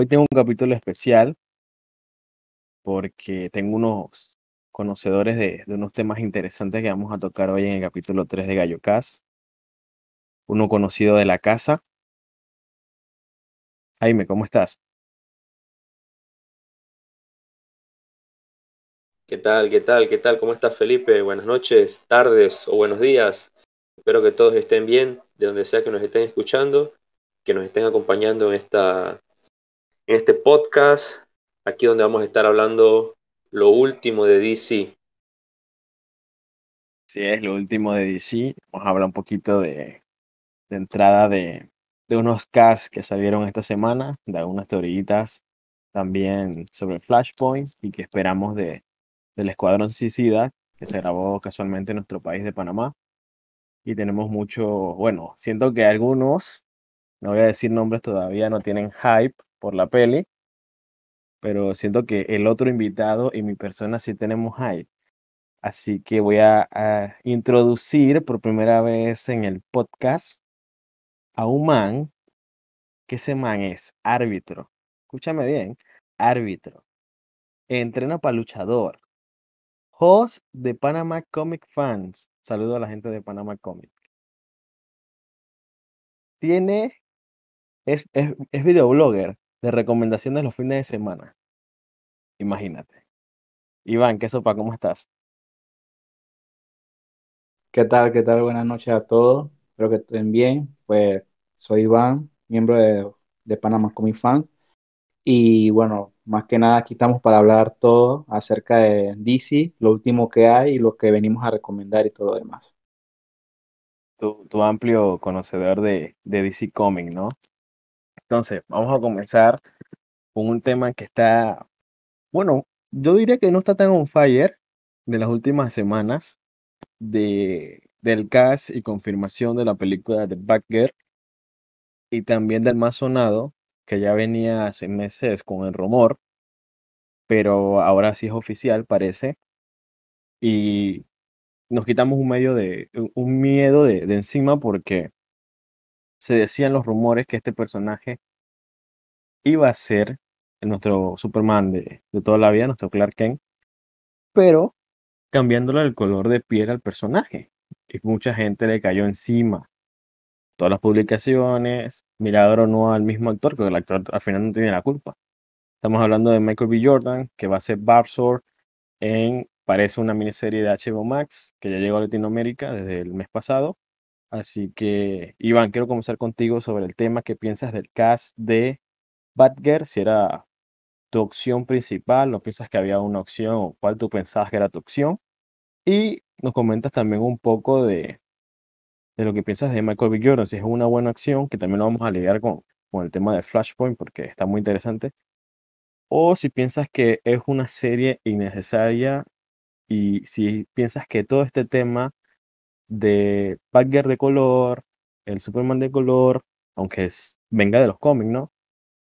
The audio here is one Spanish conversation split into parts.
Hoy tengo un capítulo especial porque tengo unos conocedores de, unos temas interesantes que vamos a tocar hoy en el capítulo 3 de Gallo Cast. Uno conocido de la casa. Jaime, ¿cómo estás? ¿Qué tal? ¿Qué tal? ¿Qué tal? ¿Cómo estás, Felipe? Buenas noches, tardes o buenos días. Espero que todos estén bien, de donde sea que nos estén escuchando, que nos estén acompañando en esta este podcast, aquí donde vamos a estar hablando lo último de DC. Sí, es lo último de DC. Vamos a hablar un poquito de, de entrada de, de unos casts que salieron esta semana, de algunas teorías también sobre Flashpoint y que esperamos de, del Escuadrón Suicida, que se grabó casualmente en nuestro país de Panamá. Y tenemos mucho, bueno, siento que algunos, no voy a decir nombres todavía, no tienen hype por la peli, pero siento que el otro invitado y mi persona sí tenemos hype. Así que voy a, introducir por primera vez en el podcast a un man, que ese man es árbitro. Escúchame bien, árbitro. Entrena para luchador. Host de Panama Comic Fans. Saludo a la gente de Panama Comic. Tiene, es, es, es videoblogger de recomendaciones los fines de semana. Imagínate. Iván, ¿qué sopa? ¿Cómo estás? ¿Qué tal? ¿Qué tal? Buenas noches a todos. Espero que estén bien. Pues soy Iván, miembro de, de Panama Comic Fans. Y bueno, más que nada aquí estamos para hablar todo acerca de DC, lo último que hay y lo que venimos a recomendar y todo lo demás. Tu, tu amplio conocedor de, de DC Comics, ¿no? Entonces, vamos a comenzar con un tema que está, bueno, yo diría que no está tan on fire de las últimas semanas de, del cast y confirmación de la película de Batgirl y también del más sonado, que ya venía hace meses con el rumor, pero ahora sí es oficial, parece, y nos quitamos un medio de, un miedo de, de encima porque se decían los rumores que este personaje iba a ser nuestro Superman de, de toda la vida, nuestro Clark Kent, pero cambiándole el color de piel al personaje. Y mucha gente le cayó encima. Todas las publicaciones, mirador o no al mismo actor, porque el actor al final no tiene la culpa. Estamos hablando de Michael B. Jordan, que va a ser Barbsor en, parece una miniserie de HBO Max, que ya llegó a Latinoamérica desde el mes pasado. Así que, Iván, quiero comenzar contigo sobre el tema que piensas del cast de Batgirl, si era tu opción principal, o piensas que había una opción, o cuál tú pensabas que era tu opción. Y nos comentas también un poco de, de lo que piensas de Michael B. Jordan, si es una buena acción, que también lo vamos a lidiar con, con el tema de Flashpoint, porque está muy interesante. O si piensas que es una serie innecesaria y si piensas que todo este tema de Batgirl de color, el Superman de color, aunque es, venga de los cómics, ¿no?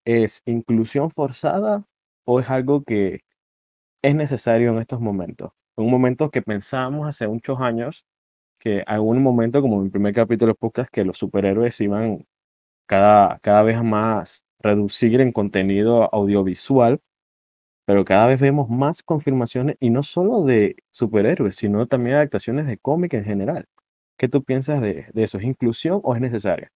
¿Es inclusión forzada o es algo que es necesario en estos momentos? En un momento que pensábamos hace muchos años que algún momento, como en el primer capítulo de podcast, que los superhéroes iban cada, cada vez más reducir en contenido audiovisual, pero cada vez vemos más confirmaciones y no solo de superhéroes, sino también adaptaciones de cómic en general. ¿Qué tú piensas de, de eso? ¿Es inclusión o es necesaria?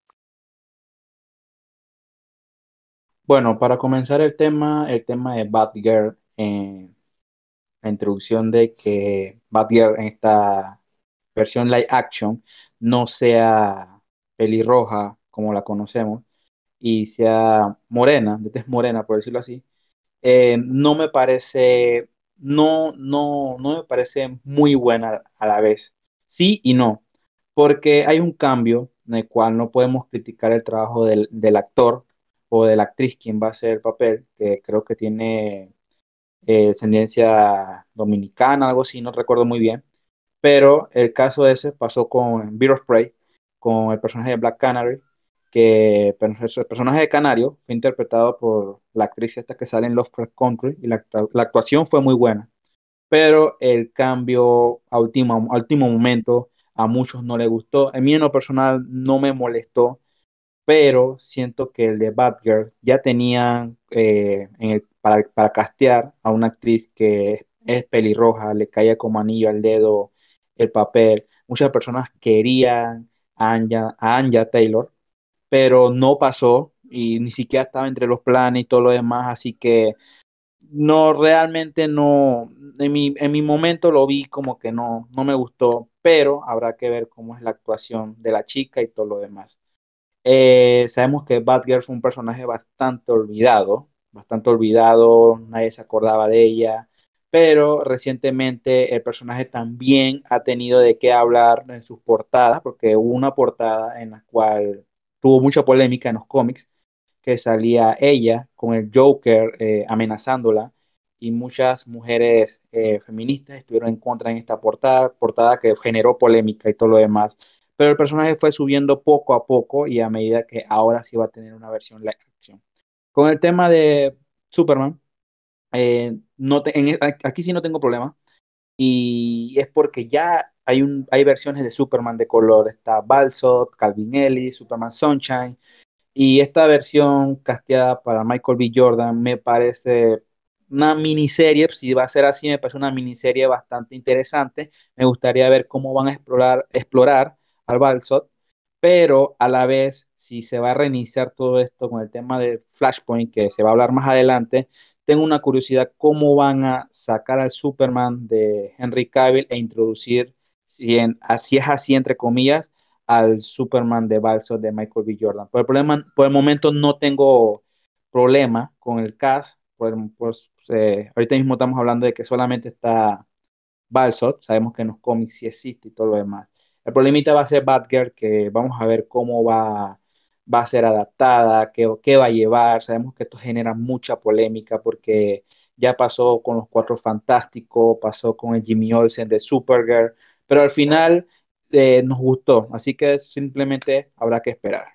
Bueno, para comenzar el tema, el tema de Batgirl, eh, la introducción de que Batgirl en esta versión live action no sea pelirroja como la conocemos y sea morena, de tez morena, por decirlo así, eh, no me parece, no, no, no me parece muy buena a la vez. Sí y no, porque hay un cambio en el cual no podemos criticar el trabajo del, del actor o de la actriz quien va a hacer el papel, que creo que tiene eh, descendencia dominicana, algo así, no recuerdo muy bien. Pero el caso ese pasó con Beer of Prey, con el personaje de Black Canary, que el personaje de Canario fue interpretado por la actriz esta que sale en Lovecraft Country y la, la actuación fue muy buena. Pero el cambio a último, a último momento a muchos no les gustó. A mí en lo personal no me molestó pero siento que el de Batgirl ya tenía eh, para, para castear a una actriz que es pelirroja, le caía como anillo al dedo el papel. Muchas personas querían a Anja, Taylor, pero no pasó y ni siquiera estaba entre los planes y todo lo demás, así que no, realmente no, en mi, en mi momento lo vi como que no, no me gustó, pero habrá que ver cómo es la actuación de la chica y todo lo demás. Eh, sabemos que Batgirl fue un personaje bastante olvidado, bastante olvidado, nadie se acordaba de ella, pero recientemente el personaje también ha tenido de qué hablar en sus portadas, porque hubo una portada en la cual tuvo mucha polémica en los cómics, que salía ella con el Joker eh, amenazándola y muchas mujeres eh, feministas estuvieron en contra en esta portada, portada que generó polémica y todo lo demás pero el personaje fue subiendo poco a poco y a medida que ahora sí va a tener una versión live action. Con el tema de Superman, eh, no e, aquí sí no tengo problema y es porque ya hay, un, hay versiones de Superman de color, está Balsot, Calvin Ellis, Superman Sunshine y esta versión casteada para Michael B. Jordan me parece una miniserie, si va a ser así, me parece una miniserie bastante interesante. Me gustaría ver cómo van a explorar, explorar al Balsot, pero a la vez, si se va a reiniciar todo esto con el tema de Flashpoint, que se va a hablar más adelante, tengo una curiosidad cómo van a sacar al Superman de Henry Cavill e introducir, si así es así, entre comillas, al Superman de Balsot de Michael B. Jordan. Por el, problema, por el momento no tengo problema con el cast, pues, eh, ahorita mismo estamos hablando de que solamente está Balsot, sabemos que en los cómics sí existe y todo lo demás. El problemita va a ser Batgirl, que vamos a ver cómo va, va a ser adaptada, qué, qué va a llevar. Sabemos que esto genera mucha polémica porque ya pasó con los Cuatro Fantásticos, pasó con el Jimmy Olsen de Supergirl, pero al final eh, nos gustó, así que simplemente habrá que esperar.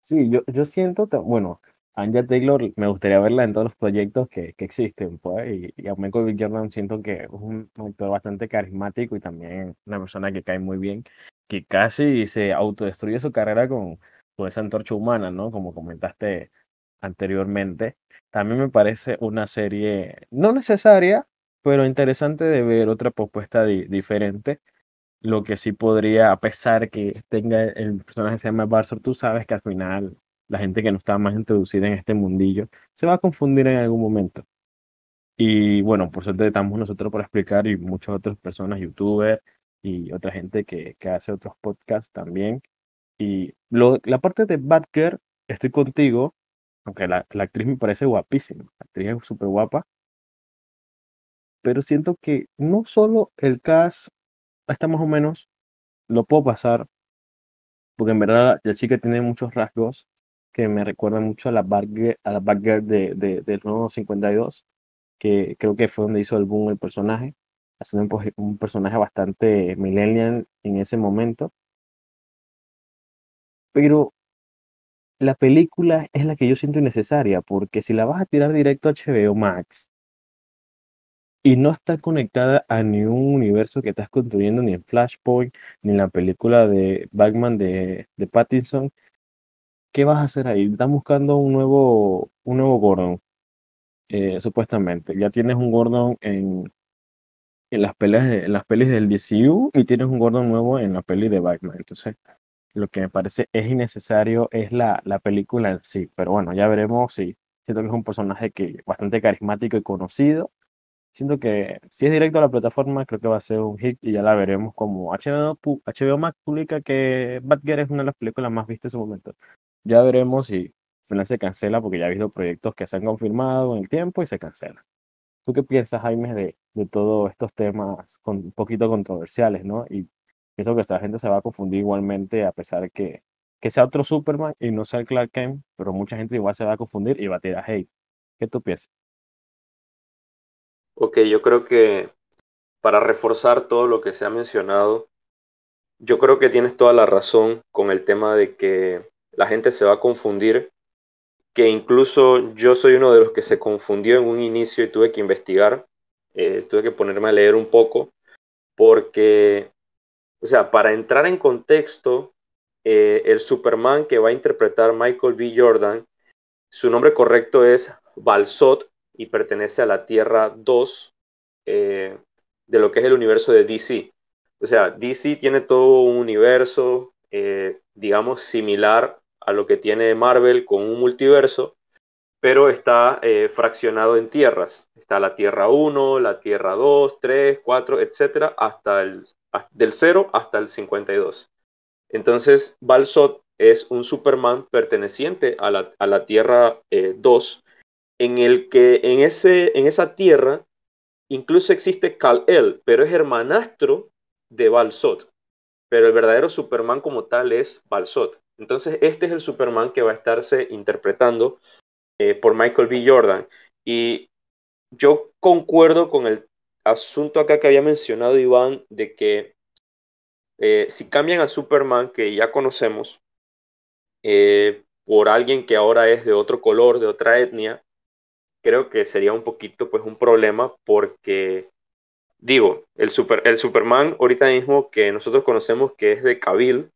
Sí, yo, yo siento, bueno, Anja Taylor me gustaría verla en todos los proyectos que, que existen, pues, y, y a Michael. Jordan siento que es un actor bastante carismático y también una persona que cae muy bien, que casi se autodestruye su carrera con, con esa antorcha humana, ¿no? Como comentaste anteriormente. También me parece una serie no necesaria, pero interesante de ver otra propuesta diferente. Lo que sí podría, a pesar que tenga el personaje se llama Barsor, tú sabes que al final la gente que no está más introducida en este mundillo, se va a confundir en algún momento. Y bueno, por suerte estamos nosotros para explicar y muchas otras personas, youtubers y otra gente que, que hace otros podcasts también. Y lo, la parte de Batgirl, estoy contigo, aunque la, la actriz me parece guapísima, la actriz es súper guapa, pero siento que no solo el cast está más o menos, lo puedo pasar, porque en verdad la chica tiene muchos rasgos que me recuerda mucho a la Batgirl, a la de, de, del nuevo 52, que creo que fue donde hizo el boom el personaje, haciendo un, un personaje bastante millennial en ese momento. Pero la película es la que yo siento innecesaria, porque si la vas a tirar directo a HBO Max y no está conectada a ningún universo que estás construyendo, ni en Flashpoint, ni en la película de Batman de, de Pattinson, ¿qué vas a hacer ahí? Están buscando un nuevo, un nuevo Gordon, eh, supuestamente. Ya tienes un Gordon en, en las peleas en las pelis del DCU y tienes un Gordon nuevo en la peli de Batman. Entonces, lo que me parece es innecesario es la, la película en sí. Pero bueno, ya veremos si siento que es un personaje que bastante carismático y conocido. Siento que si es directo a la plataforma, creo que va a ser un hit y ya la veremos como HBO, HBO Max publica que Batgirl es una de las películas más vistas en su momento. Ya veremos si al final se cancela porque ya ha habido proyectos que se han confirmado en el tiempo y se cancelan. ¿Tú qué piensas, Jaime, de, de todos estos temas con, un poquito controversiales, ¿no? Y pienso que esta gente se va a confundir igualmente a pesar de que, que sea otro Superman y no sea el Clark Kent, pero mucha gente igual se va a confundir y va a tirar hate. ¿Qué tú piensas? Ok, yo creo que para reforzar todo lo que se ha mencionado, yo creo que tienes toda la razón con el tema de que la gente se va a confundir, que incluso yo soy uno de los que se confundió en un inicio y tuve que investigar, eh, tuve que ponerme a leer un poco, porque, o sea, para entrar en contexto, eh, el Superman que va a interpretar Michael B. Jordan, su nombre correcto es Balsot y pertenece a la Tierra 2 eh, de lo que es el universo de DC. O sea, DC tiene todo un universo, eh, digamos, similar a lo que tiene Marvel con un multiverso, pero está fraccionado en tierras. Está la Tierra 1, la Tierra 2, 3, 4, etcétera, hasta el del 0 hasta el 52. Entonces, Balsot es un Superman perteneciente a la, Tierra 2, eh, en el que en, ese, en esa Tierra incluso existe Kal-El, pero es hermanastro de Balsot. Pero el verdadero Superman como tal es Balsot. Entonces, este es el Superman que va a estarse interpretando eh, por Michael B. Jordan. Y yo concuerdo con el asunto acá que había mencionado Iván de que eh, si cambian a Superman, que ya conocemos, eh, por alguien que ahora es de otro color, de otra etnia, creo que sería un poquito pues un problema porque digo, el, super, el Superman ahorita mismo que nosotros conocemos que es de Cavill,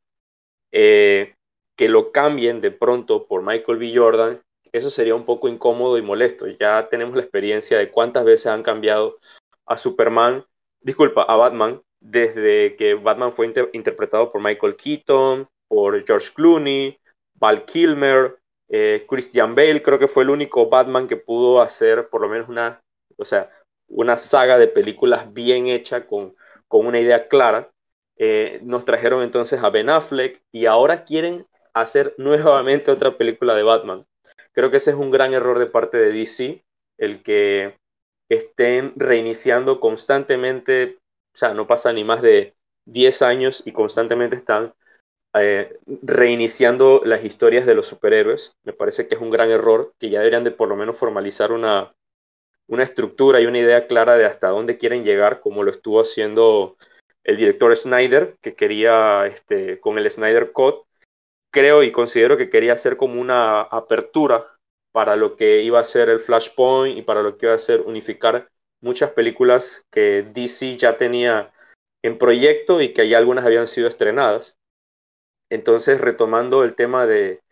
eh, que lo cambien de pronto por Michael B. Jordan, eso sería un poco incómodo y molesto. Ya tenemos la experiencia de cuántas veces han cambiado a Superman, disculpa, a Batman, desde que Batman fue interpretado por Michael Keaton, por George Clooney, Val Kilmer, eh, Christian Bale, creo que fue el único Batman que pudo hacer por lo menos una, o sea, una saga de películas bien hecha con, con una idea clara. Eh, nos trajeron entonces a Ben Affleck y ahora quieren hacer nuevamente otra película de Batman. Creo que ese es un gran error de parte de DC, el que estén reiniciando constantemente o sea, no pasa ni más de 10 años y constantemente están eh, reiniciando las historias de los superhéroes. Me parece que es un gran error, que ya deberían de por lo menos formalizar una, una estructura y una idea clara de hasta dónde quieren llegar, como lo estuvo haciendo el director Snyder, que quería, este, con el Snyder Code, creo y considero que quería hacer como una apertura para lo que iba a ser el Flashpoint y para lo que iba a ser unificar muchas películas que DC ya tenía en proyecto y que ya algunas habían sido estrenadas. Entonces, retomando el tema de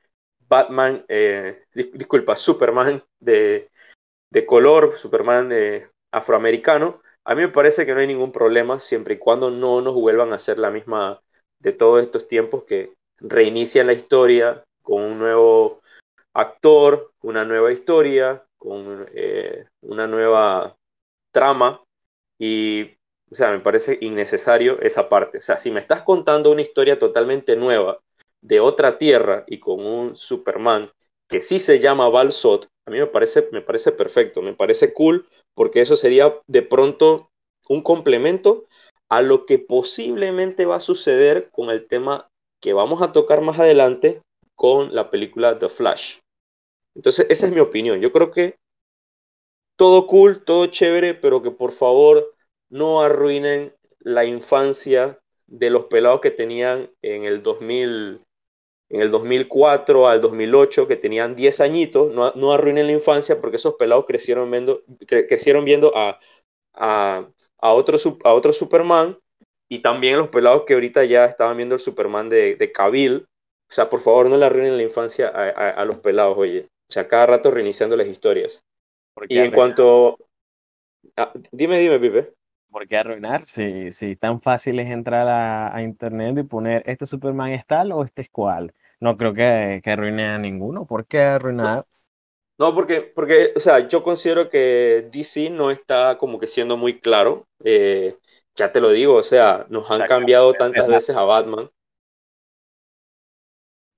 Batman, eh, disculpa, Superman de, color, Superman de afroamericano, a mí me parece que no hay ningún problema siempre y cuando no nos vuelvan a hacer la misma de todos estos tiempos que reinician la historia con un nuevo actor, una nueva historia, con eh, una nueva trama. Y, o sea, me parece innecesario esa parte. O sea, si me estás contando una historia totalmente nueva de otra tierra y con un Superman que sí se llama Balsot, a mí me parece, me parece perfecto, me parece cool, porque eso sería de pronto un complemento a lo que posiblemente va a suceder con el tema que vamos a tocar más adelante con la película The Flash. Entonces, esa es mi opinión. Yo creo que todo cool, todo chévere, pero que por favor no arruinen la infancia de los pelados que tenían en el 2000, en el 2004 al 2008, que tenían 10 añitos, no, no arruinen la infancia porque esos pelados crecieron viendo, crecieron viendo a, a, a, otro, a otro Superman y también los pelados que ahorita ya estaban viendo el Superman de, de Cavill. O sea, por favor, no le arruinen la infancia a, a los pelados, oye. O sea, cada rato reiniciando las historias. Y en cuanto... Ah, dime, dime, Pipe. ¿Por qué arruinar? Si, si tan fácil es entrar a, internet y poner este Superman es tal o este es cual. No creo que, que arruine a ninguno. ¿Por qué arruinar? No, porque, porque, o sea, yo considero que DC no está como que siendo muy claro. Eh, ya te lo digo, o sea, nos han cambiado tantas veces a Batman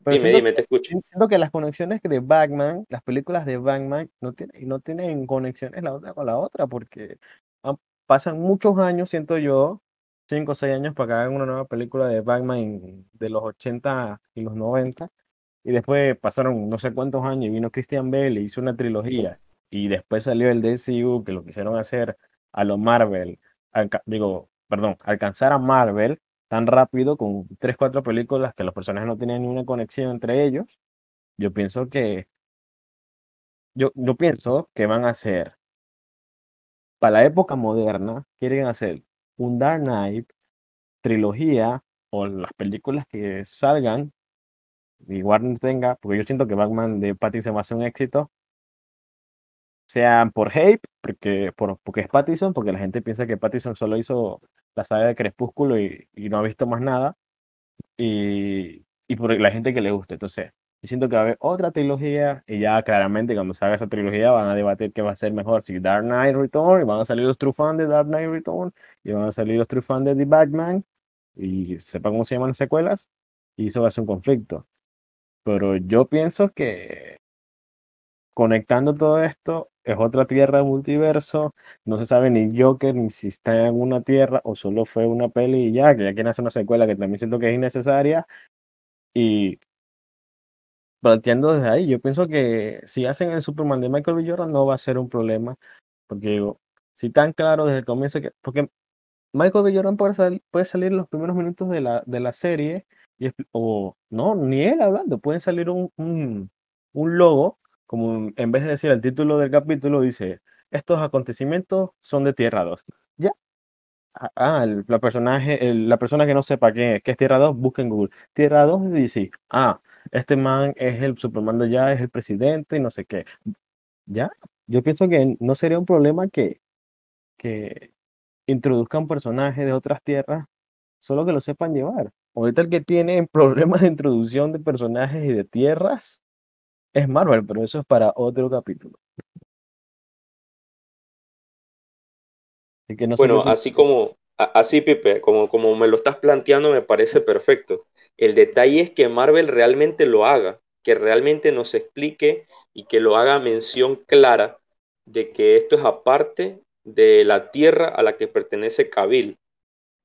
dime, dime, te escucho. Siento que las conexiones de Batman, las películas de Batman, no tienen, no tienen conexiones la otra con la otra, porque pasan muchos años, siento yo, cinco o seis años para que hagan una nueva película de Batman de los 80 y los 90, y después pasaron no sé cuántos años y vino Christian Bale y hizo una trilogía, y después salió el DCU, que lo quisieron hacer a los Marvel, digo, perdón, alcanzar a Marvel tan rápido con tres, cuatro películas que los personajes no tenían ninguna conexión entre ellos, yo pienso que yo, yo pienso que van a hacer para la época moderna, quieren hacer un Dark Knight trilogía o las películas que salgan y Warner tenga, porque yo siento que Batman de Pattinson va a ser un éxito, sean por hate, porque, por, porque es Pattinson, porque la gente piensa que Pattinson solo hizo la saga de Crepúsculo y, y no ha visto más nada, y, y por la gente que le gusta. Entonces, yo siento que va a haber otra trilogía y ya claramente cuando se haga esa trilogía van a debatir qué va a ser mejor, si Dark Knight Return, y van a salir los true fans de Dark Knight Return, y van a salir los true fans de The Batman, y sepa cómo se llaman las secuelas, y eso va a ser un conflicto. Pero yo pienso que conectando todo esto, es otra tierra multiverso, no se sabe ni Joker ni si está en una tierra o solo fue una peli y ya, que ya quieren hacer una secuela que también siento que es innecesaria. Y planteando desde ahí, yo pienso que si hacen el Superman de Michael B. Jordan no va a ser un problema, porque si tan claro desde el comienzo que, porque Michael B. Jordan puede, sal- puede salir los primeros minutos de la, de la serie, o no, ni él hablando, puede salir un, un, logo, como en vez de decir el título del capítulo, dice, estos acontecimientos son de Tierra 2. Ya. Ah, ah, el, la, personaje, el- la persona que no sepa qué es, qué Tierra 2, busca en Google. Tierra 2 de DC. Ah, este man es el Superman de ya, es el presidente y no sé qué. Ya, yo pienso que no sería un problema que, que introduzcan personajes de otras tierras, solo que lo sepan llevar. Ahorita el que tiene problemas de introducción de personajes y de tierras es Marvel, pero eso es para otro capítulo. Así que no sé qué Bueno, así como, así Pipe, como, como me lo estás planteando, me parece perfecto. El detalle es que Marvel realmente lo haga, que realmente nos explique y que lo haga mención clara de que esto es aparte de la tierra a la que pertenece Cavill.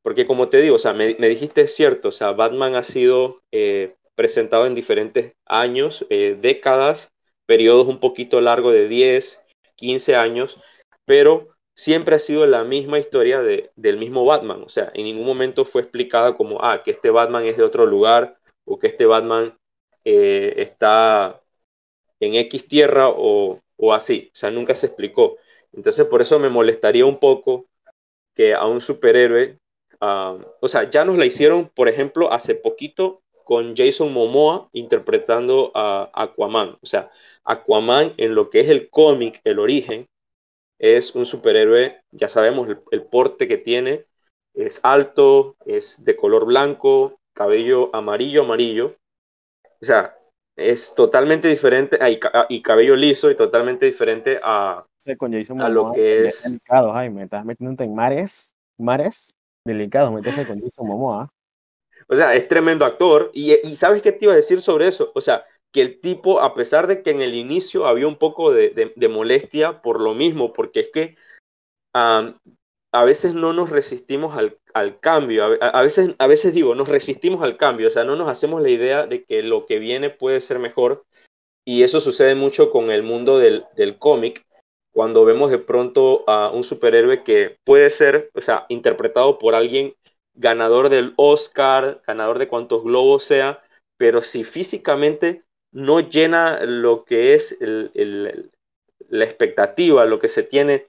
Porque como te digo, o sea, me, me dijiste es cierto, o sea, Batman ha sido eh, presentado en diferentes años, eh, décadas, periodos un poquito largos de 10, 15 años, pero siempre ha sido la misma historia de, del mismo Batman. O sea, en ningún momento fue explicada como, ah, que este Batman es de otro lugar o que este Batman eh, está en X tierra o, o así. O sea, nunca se explicó. Entonces, por eso me molestaría un poco que a un superhéroe, o sea, ya nos la hicieron, por ejemplo, hace poquito con Jason Momoa interpretando a Aquaman. O sea, Aquaman en lo que es el cómic, el origen, es un superhéroe, ya sabemos el, el, porte que tiene, es alto, es de color blanco, cabello amarillo, amarillo. O sea, es totalmente diferente, a, y cabello liso y totalmente diferente a, con Jason a lo que es... delicado, Jaime, estás metiéndote en mares, mares delicados, meterse con Jason Momoa. O sea, es tremendo actor. Y, y, ¿sabes qué te iba a decir sobre eso? O sea, que el tipo, a pesar de que en el inicio había un poco de, de, molestia por lo mismo, porque es que um, a veces no nos resistimos al, al cambio, a, a, veces, a veces digo, nos resistimos al cambio, o sea, no nos hacemos la idea de que lo que viene puede ser mejor. Y eso sucede mucho con el mundo del, del cómic, cuando vemos de pronto a un superhéroe que puede ser, o sea, interpretado por alguien ganador del Oscar, ganador de cuantos globos sea, pero si físicamente no llena lo que es la expectativa, lo que se tiene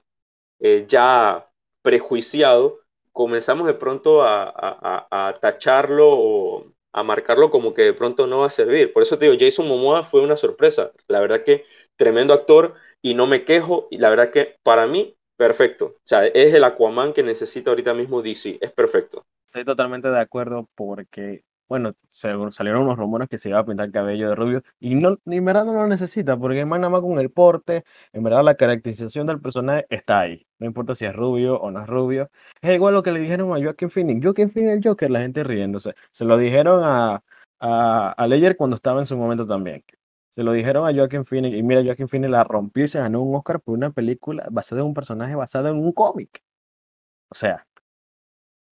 eh, ya prejuiciado, comenzamos de pronto a, a, a, tacharlo o a marcarlo como que de pronto no va a servir. Por eso te digo, Jason Momoa fue una sorpresa. La verdad que tremendo actor y no me quejo. Y la verdad que para mí, perfecto. O sea, es el Aquaman que necesita ahorita mismo DC. Es perfecto. Estoy totalmente de acuerdo porque, bueno, salieron unos rumores que se iba a pintar cabello de rubio y no, en verdad no lo necesita porque más nada más con el porte, en verdad la caracterización del personaje está ahí. No importa si es rubio o no es rubio. Es igual lo que le dijeron a Joaquin Phoenix. Joaquin Phoenix el Joker, la gente riéndose. Se lo dijeron a, a, Ledger cuando estaba en su momento también. Se lo dijeron a Joaquin Phoenix y mira, Joaquin Phoenix la rompió se ganó un Oscar por una película basada en un personaje basado en un cómic. O sea,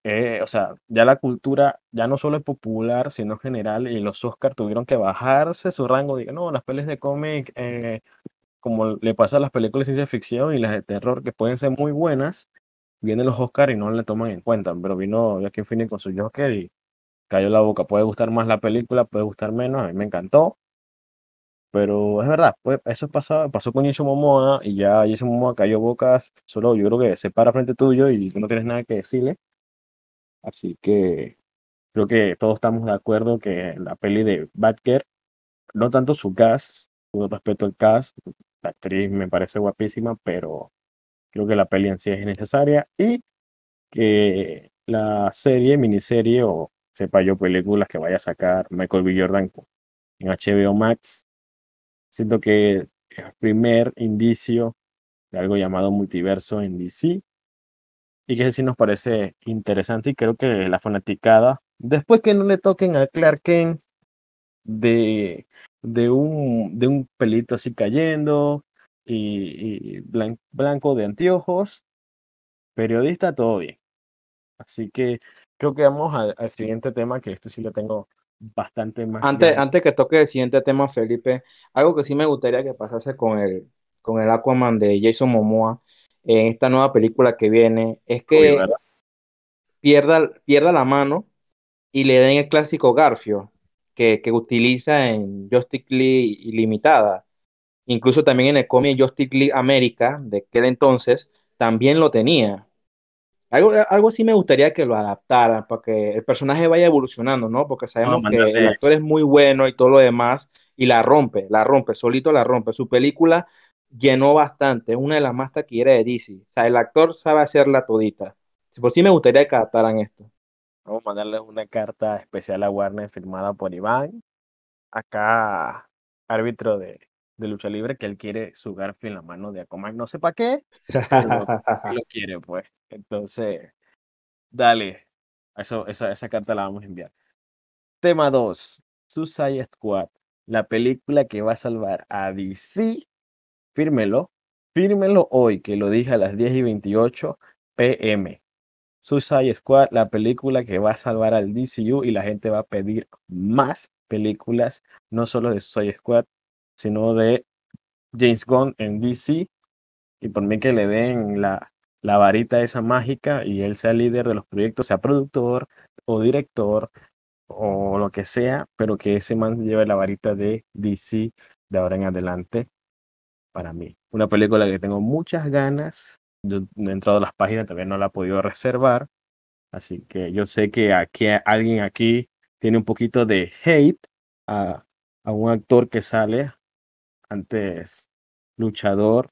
eh, o sea, ya la cultura ya no solo es popular, sino general, y los Oscars tuvieron que bajarse su rango. Digo, no, las pelis de cómic, eh, como le pasa a las películas de ciencia ficción y las de terror, que pueden ser muy buenas, vienen los Oscars y no le toman en cuenta. Pero vino Joaquin Phoenix con su Joker y cayó la boca. Puede gustar más la película, puede gustar menos. A mí me encantó. Pero es verdad, pues eso pasó, pasó con Jason Momoa y ya Jason Momoa cayó bocas. Solo yo creo que se para frente tuyo y no tienes nada que decirle. Así que creo que todos estamos de acuerdo que la peli de Batgirl no tanto su cast, con respeto al cast, la actriz me parece guapísima, pero creo que la peli en sí es necesaria y que la serie, miniserie o sepa yo películas que vaya a sacar Michael B. Jordan en HBO Max, siento que es el primer indicio de algo llamado multiverso en DC y que sí nos parece interesante y creo que la fanaticada, después que no le toquen a Clark Kent de, de, un, de un pelito así cayendo y, blanco de anteojos, periodista, todo bien. Así que creo que vamos al, siguiente tema, que este sí lo tengo bastante más. Antes, antes que toque el siguiente tema, Felipe, algo que sí me gustaría que pasase con el, con el Aquaman de Jason Momoa en esta nueva película que viene es que pierda, pierda la mano y le den el clásico Garfio que, que utiliza en Justice League Ilimitada. Incluso también en el cómic Justice League América de aquel entonces también lo tenía. Algo, algo sí me gustaría que lo adaptaran para que el personaje vaya evolucionando, ¿no? Porque sabemos que el actor es muy bueno y todo lo demás y la rompe, la rompe, solito la rompe. Su película llenó bastante, es una de las más taquilleras de DC. O sea, el actor sabe hacerla todita. Por sí me gustaría que adaptaran esto. Vamos a mandarle una carta especial a Warner firmada por Iván, acá árbitro de, lucha libre, que él quiere su Garfield en la mano de Aquaman, no sé para qué, pero lo quiere, pues. Entonces, dale, eso, esa, esa carta la vamos a enviar. Tema 2, Suicide Squad, la película que va a salvar a DC Fírmelo, fírmelo hoy, que lo dije a las 10 y 28 pm. Suicide Squad, la película que va a salvar al DCU y la gente va a pedir más películas, no solo de Suicide Squad, sino de James Gunn en DC. Y por mí que le den la, la varita esa mágica y él sea líder de los proyectos, sea productor o director o lo que sea, pero que ese man lleve la varita de DC de ahora en adelante para mí. Una película que tengo muchas ganas. Yo he entrado a las páginas, todavía no la he podido reservar. Así que yo sé que aquí alguien aquí tiene un poquito de hate a, un actor que sale antes luchador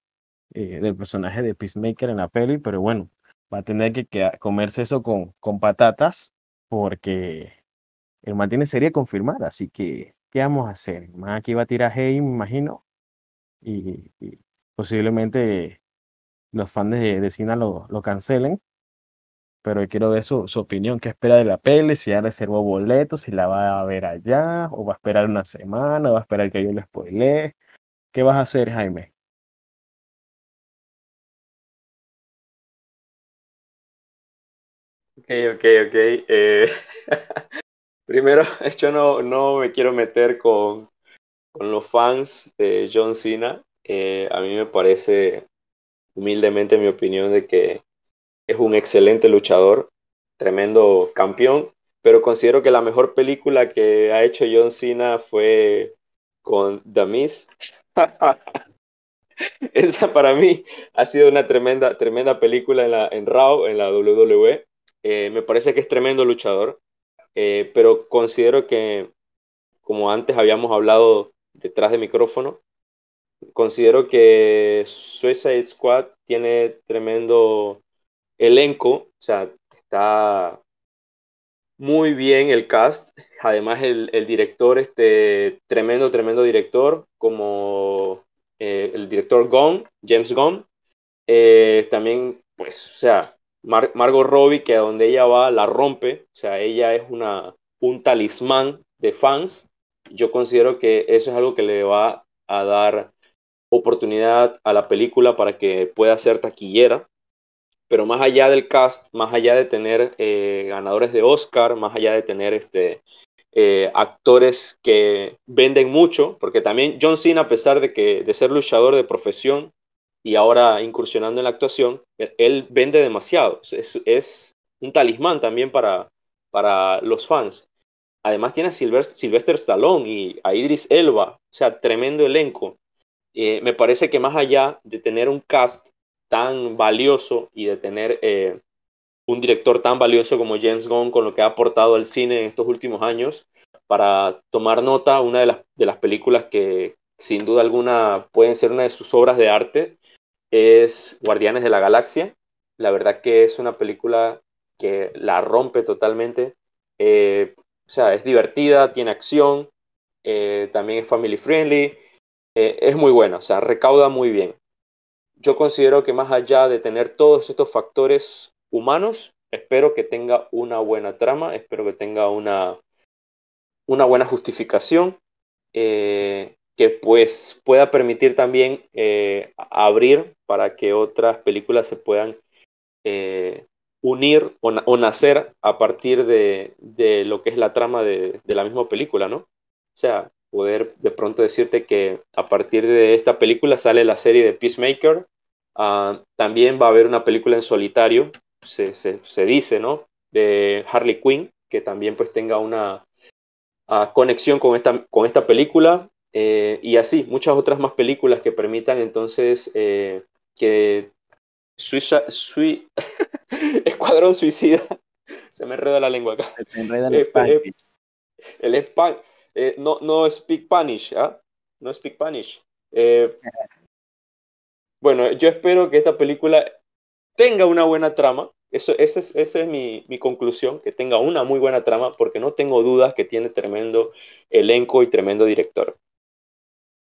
eh, del personaje de Peacemaker en la peli, pero bueno, va a tener que, comerse eso con, con patatas porque el man tiene serie confirmada, así que ¿qué vamos a hacer? El man aquí va a tirar hate, me imagino, y, posiblemente los fans de, de Cina lo, lo, cancelen. Pero quiero ver su, su, opinión, qué espera de la peli, si ya reservó boletos, si la va a ver allá, o va a esperar una semana, o va a esperar que yo le spoilee. ¿Qué vas a hacer, Jaime? Ok, ok, ok. Eh, primero, yo no, no me quiero meter con, con los fans de John Cena, eh, a mí me parece, humildemente mi opinión, de que es un excelente luchador, tremendo campeón, pero considero que la mejor película que ha hecho John Cena fue con The Miz. Esa para mí ha sido una tremenda, tremenda película en, la, en Raw, en la WWE. Eh, me parece que es tremendo luchador, eh, pero considero que, como antes habíamos hablado detrás de micrófono. Considero que Suicide Squad tiene tremendo elenco, o sea, está muy bien el cast. Además, el, director, este tremendo, tremendo director, como eh, el director Gunn, James Gunn. Eh, también, pues, o sea, Margot Robbie, que a donde ella va la rompe, o sea, ella es una, un talismán de fans yo considero que eso es algo que le va a dar oportunidad a la película para que pueda ser taquillera. Pero más allá del cast, más allá de tener eh, ganadores de Oscar, más allá de tener este, eh, actores que venden mucho, porque también John Cena, a pesar de, que, de ser luchador de profesión y ahora incursionando en la actuación, él vende demasiado. Es, es un talismán también para, para los fans. Además tiene a Sylvester, Stallone y a Idris Elba, o sea, tremendo elenco. Eh, me parece que más allá de tener un cast tan valioso y de tener eh, un director tan valioso como James Gunn con lo que ha aportado al cine en estos últimos años para tomar nota, una de las, películas que sin duda alguna pueden ser una de sus obras de arte es Guardianes de la Galaxia. La verdad que es una película que la rompe totalmente. Eh, o sea, es divertida, tiene acción, eh, también es family friendly, eh, es muy buena, o sea, recauda muy bien. Yo considero que más allá de tener todos estos factores humanos, espero que tenga una buena trama, espero que tenga una, una buena justificación, que pues pueda permitir también abrir para que otras películas se puedan unir o, nacer a partir de, lo que es la trama de, la misma película, ¿no? O sea, poder de pronto decirte que a partir de esta película sale la serie de Peacemaker, ah, también va a haber una película en solitario, se, dice, ¿no? De Harley Quinn, que también pues tenga una ah, conexión con esta, con esta película, eh, y así, muchas otras más películas que permitan entonces eh, que Suiza, Escuadrón Suicida. Se me enreda la lengua acá. Se enreda el, eh, el eh, no, no speak Spanish, ¿ah? No speak Spanish. Eh, bueno, yo espero que esta película tenga una buena trama. Eso, esa es, esa es mi, mi, conclusión, que tenga una muy buena trama, porque no tengo dudas que tiene tremendo elenco y tremendo director.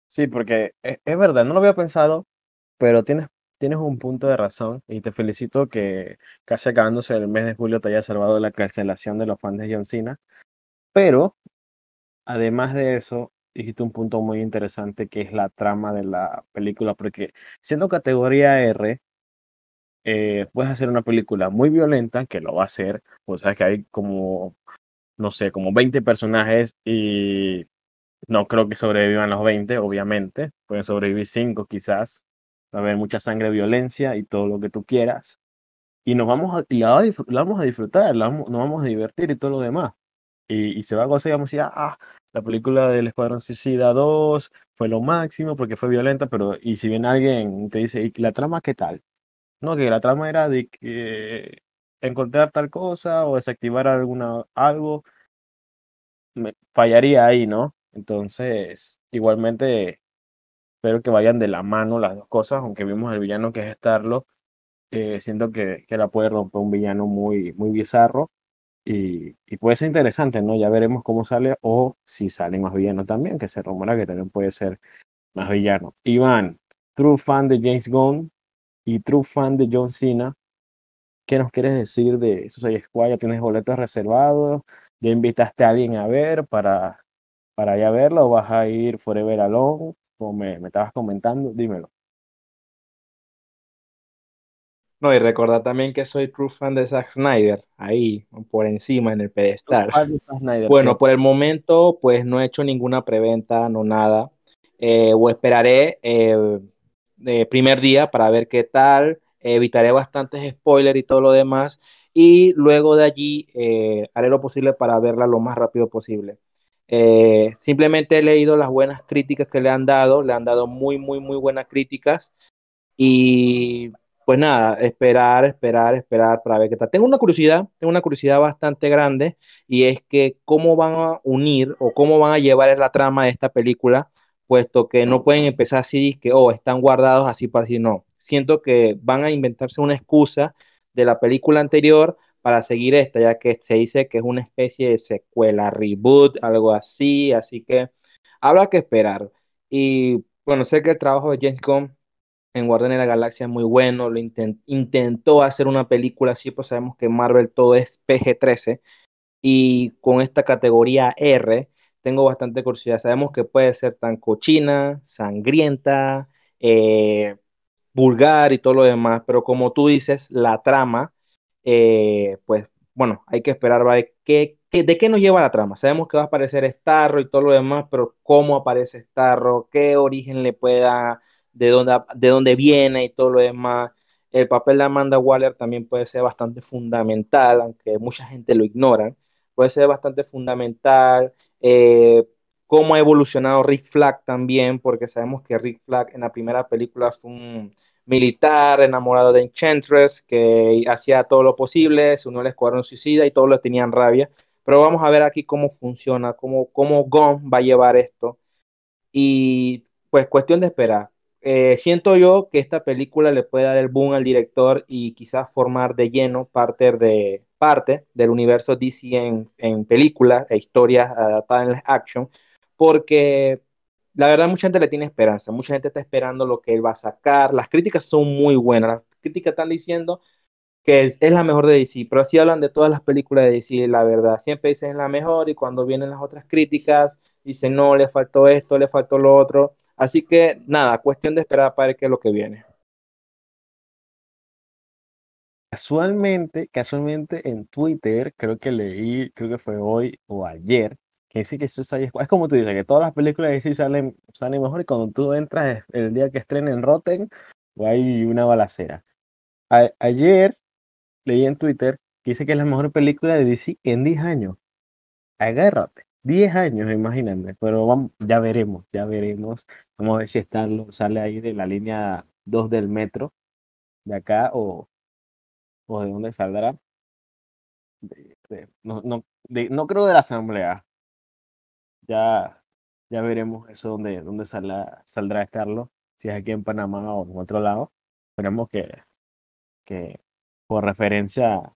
Sí, porque es, es verdad, no lo había pensado, pero tienes tienes un punto de razón y te felicito que casi acabándose el mes de julio te haya salvado la cancelación de los fans de John Cena. Pero, además de eso, dijiste un punto muy interesante que es la trama de la película, porque siendo categoría R, eh, puedes hacer una película muy violenta, que lo va a hacer, o sea que hay como, no sé, como 20 personajes y no creo que sobrevivan los 20, obviamente, pueden sobrevivir 5 quizás, va a haber mucha sangre, violencia y todo lo que tú quieras. Y nos vamos a, la, vamos a disfrutar, nos vamos a divertir y todo lo demás. Y, se va a gozar y vamos a decir, ah, la película del Escuadrón Suicida 2 fue lo máximo porque fue violenta, pero y si viene alguien te dice, ¿y la trama qué tal? No, que la trama era de que encontrar tal cosa o desactivar alguna, algo, me, fallaría ahí, ¿no? Entonces, igualmente Espero que vayan de la mano las dos cosas, aunque vimos el villano que es Starlo, eh, siento que, que, la puede romper un villano muy, muy bizarro y, y, puede ser interesante, ¿no? Ya veremos cómo sale o si sale más villano también, que se rumora que también puede ser más villano. Iván, true fan de James Gunn y true fan de John Cena, ¿qué nos quieres decir de Suicide Squad? ¿Ya tienes boletos reservados? ¿Ya invitaste a alguien a ver para, para ya verlo o vas a ir forever alone? Me, me estabas comentando, dímelo. No, y recordar también que soy true fan de Zack Snyder, ahí, por encima en el pedestal. bueno, por el momento, pues no he hecho ninguna preventa, no nada. Eh, o esperaré el eh, primer día para ver qué tal. evitaré bastantes spoilers y todo lo demás. Y luego de allí eh, haré lo posible para verla lo más rápido posible. Eh, simplemente he leído las buenas críticas que le han dado, le han dado muy, muy, muy buenas críticas. Y pues nada, esperar, esperar, esperar para ver qué tal. Tengo una curiosidad, tengo una curiosidad bastante grande y es que cómo van a unir o cómo van a llevar la trama de esta película, puesto que no pueden empezar así, que, oh, están guardados así para así, no. Siento que van a inventarse una excusa de la película anterior para seguir esta, ya que se dice que es una especie de secuela, reboot, algo así, así que habrá que esperar. Y bueno, sé que el trabajo de James Gunn en Guardianes de la Galaxia es muy bueno, lo intentó hacer una película así, pues sabemos que Marvel todo es PG-13 y con esta categoría R tengo bastante curiosidad. Sabemos que puede ser tan cochina, sangrienta, eh, vulgar y todo lo demás, pero como tú dices, la trama eh, pues bueno, hay que esperar ver qué, de qué nos lleva la trama. Sabemos que va a aparecer Starro y todo lo demás, pero cómo aparece Starro, qué origen le pueda, de dónde, de dónde viene y todo lo demás. El papel de Amanda Waller también puede ser bastante fundamental, aunque mucha gente lo ignora. Puede ser bastante fundamental. Eh, cómo ha evolucionado Rick Flag también, porque sabemos que Rick Flag en la primera película fue un militar, enamorado de Enchantress, que hacía todo lo posible, se unió al escuadrón suicida y todos le tenían rabia. Pero vamos a ver aquí cómo funciona, cómo, cómo Gon va a llevar esto. Y pues cuestión de esperar. Eh, siento yo que esta película le puede dar el boom al director y quizás formar de lleno parte, de, parte del universo DC en, en películas e historias adaptadas en action, porque la verdad mucha gente le tiene esperanza, mucha gente está esperando lo que él va a sacar, las críticas son muy buenas, las críticas están diciendo que es, la mejor de DC, pero así hablan de todas las películas de DC, la verdad, siempre dicen es la mejor y cuando vienen las otras críticas dicen no, le faltó esto, le faltó lo otro, así que nada, cuestión de esperar para ver qué es lo que viene. Casualmente, casualmente en Twitter, creo que leí, creo que fue hoy o ayer, que dice que Suicide Squad, es como tú dices, que todas las películas de DC salen, salen mejor y cuando tú entras el día que estrenen Rotten, o hay una balacera. ayer leí en Twitter que dice que es la mejor película de DC en 10 años. Agárrate, 10 años, imagínate, pero vamos, ya veremos, ya veremos. Vamos a ver si está, sale ahí de la línea 2 del metro de acá o, o de dónde saldrá. no, no, no creo de la asamblea, ya, ya veremos eso donde, donde saldrá, saldrá Carlos, si es aquí en Panamá o en otro lado. Esperemos que, que por referencia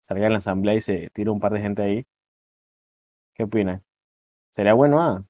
salga en la asamblea y se tire un par de gente ahí. ¿Qué opinas? ¿Sería bueno? Ah?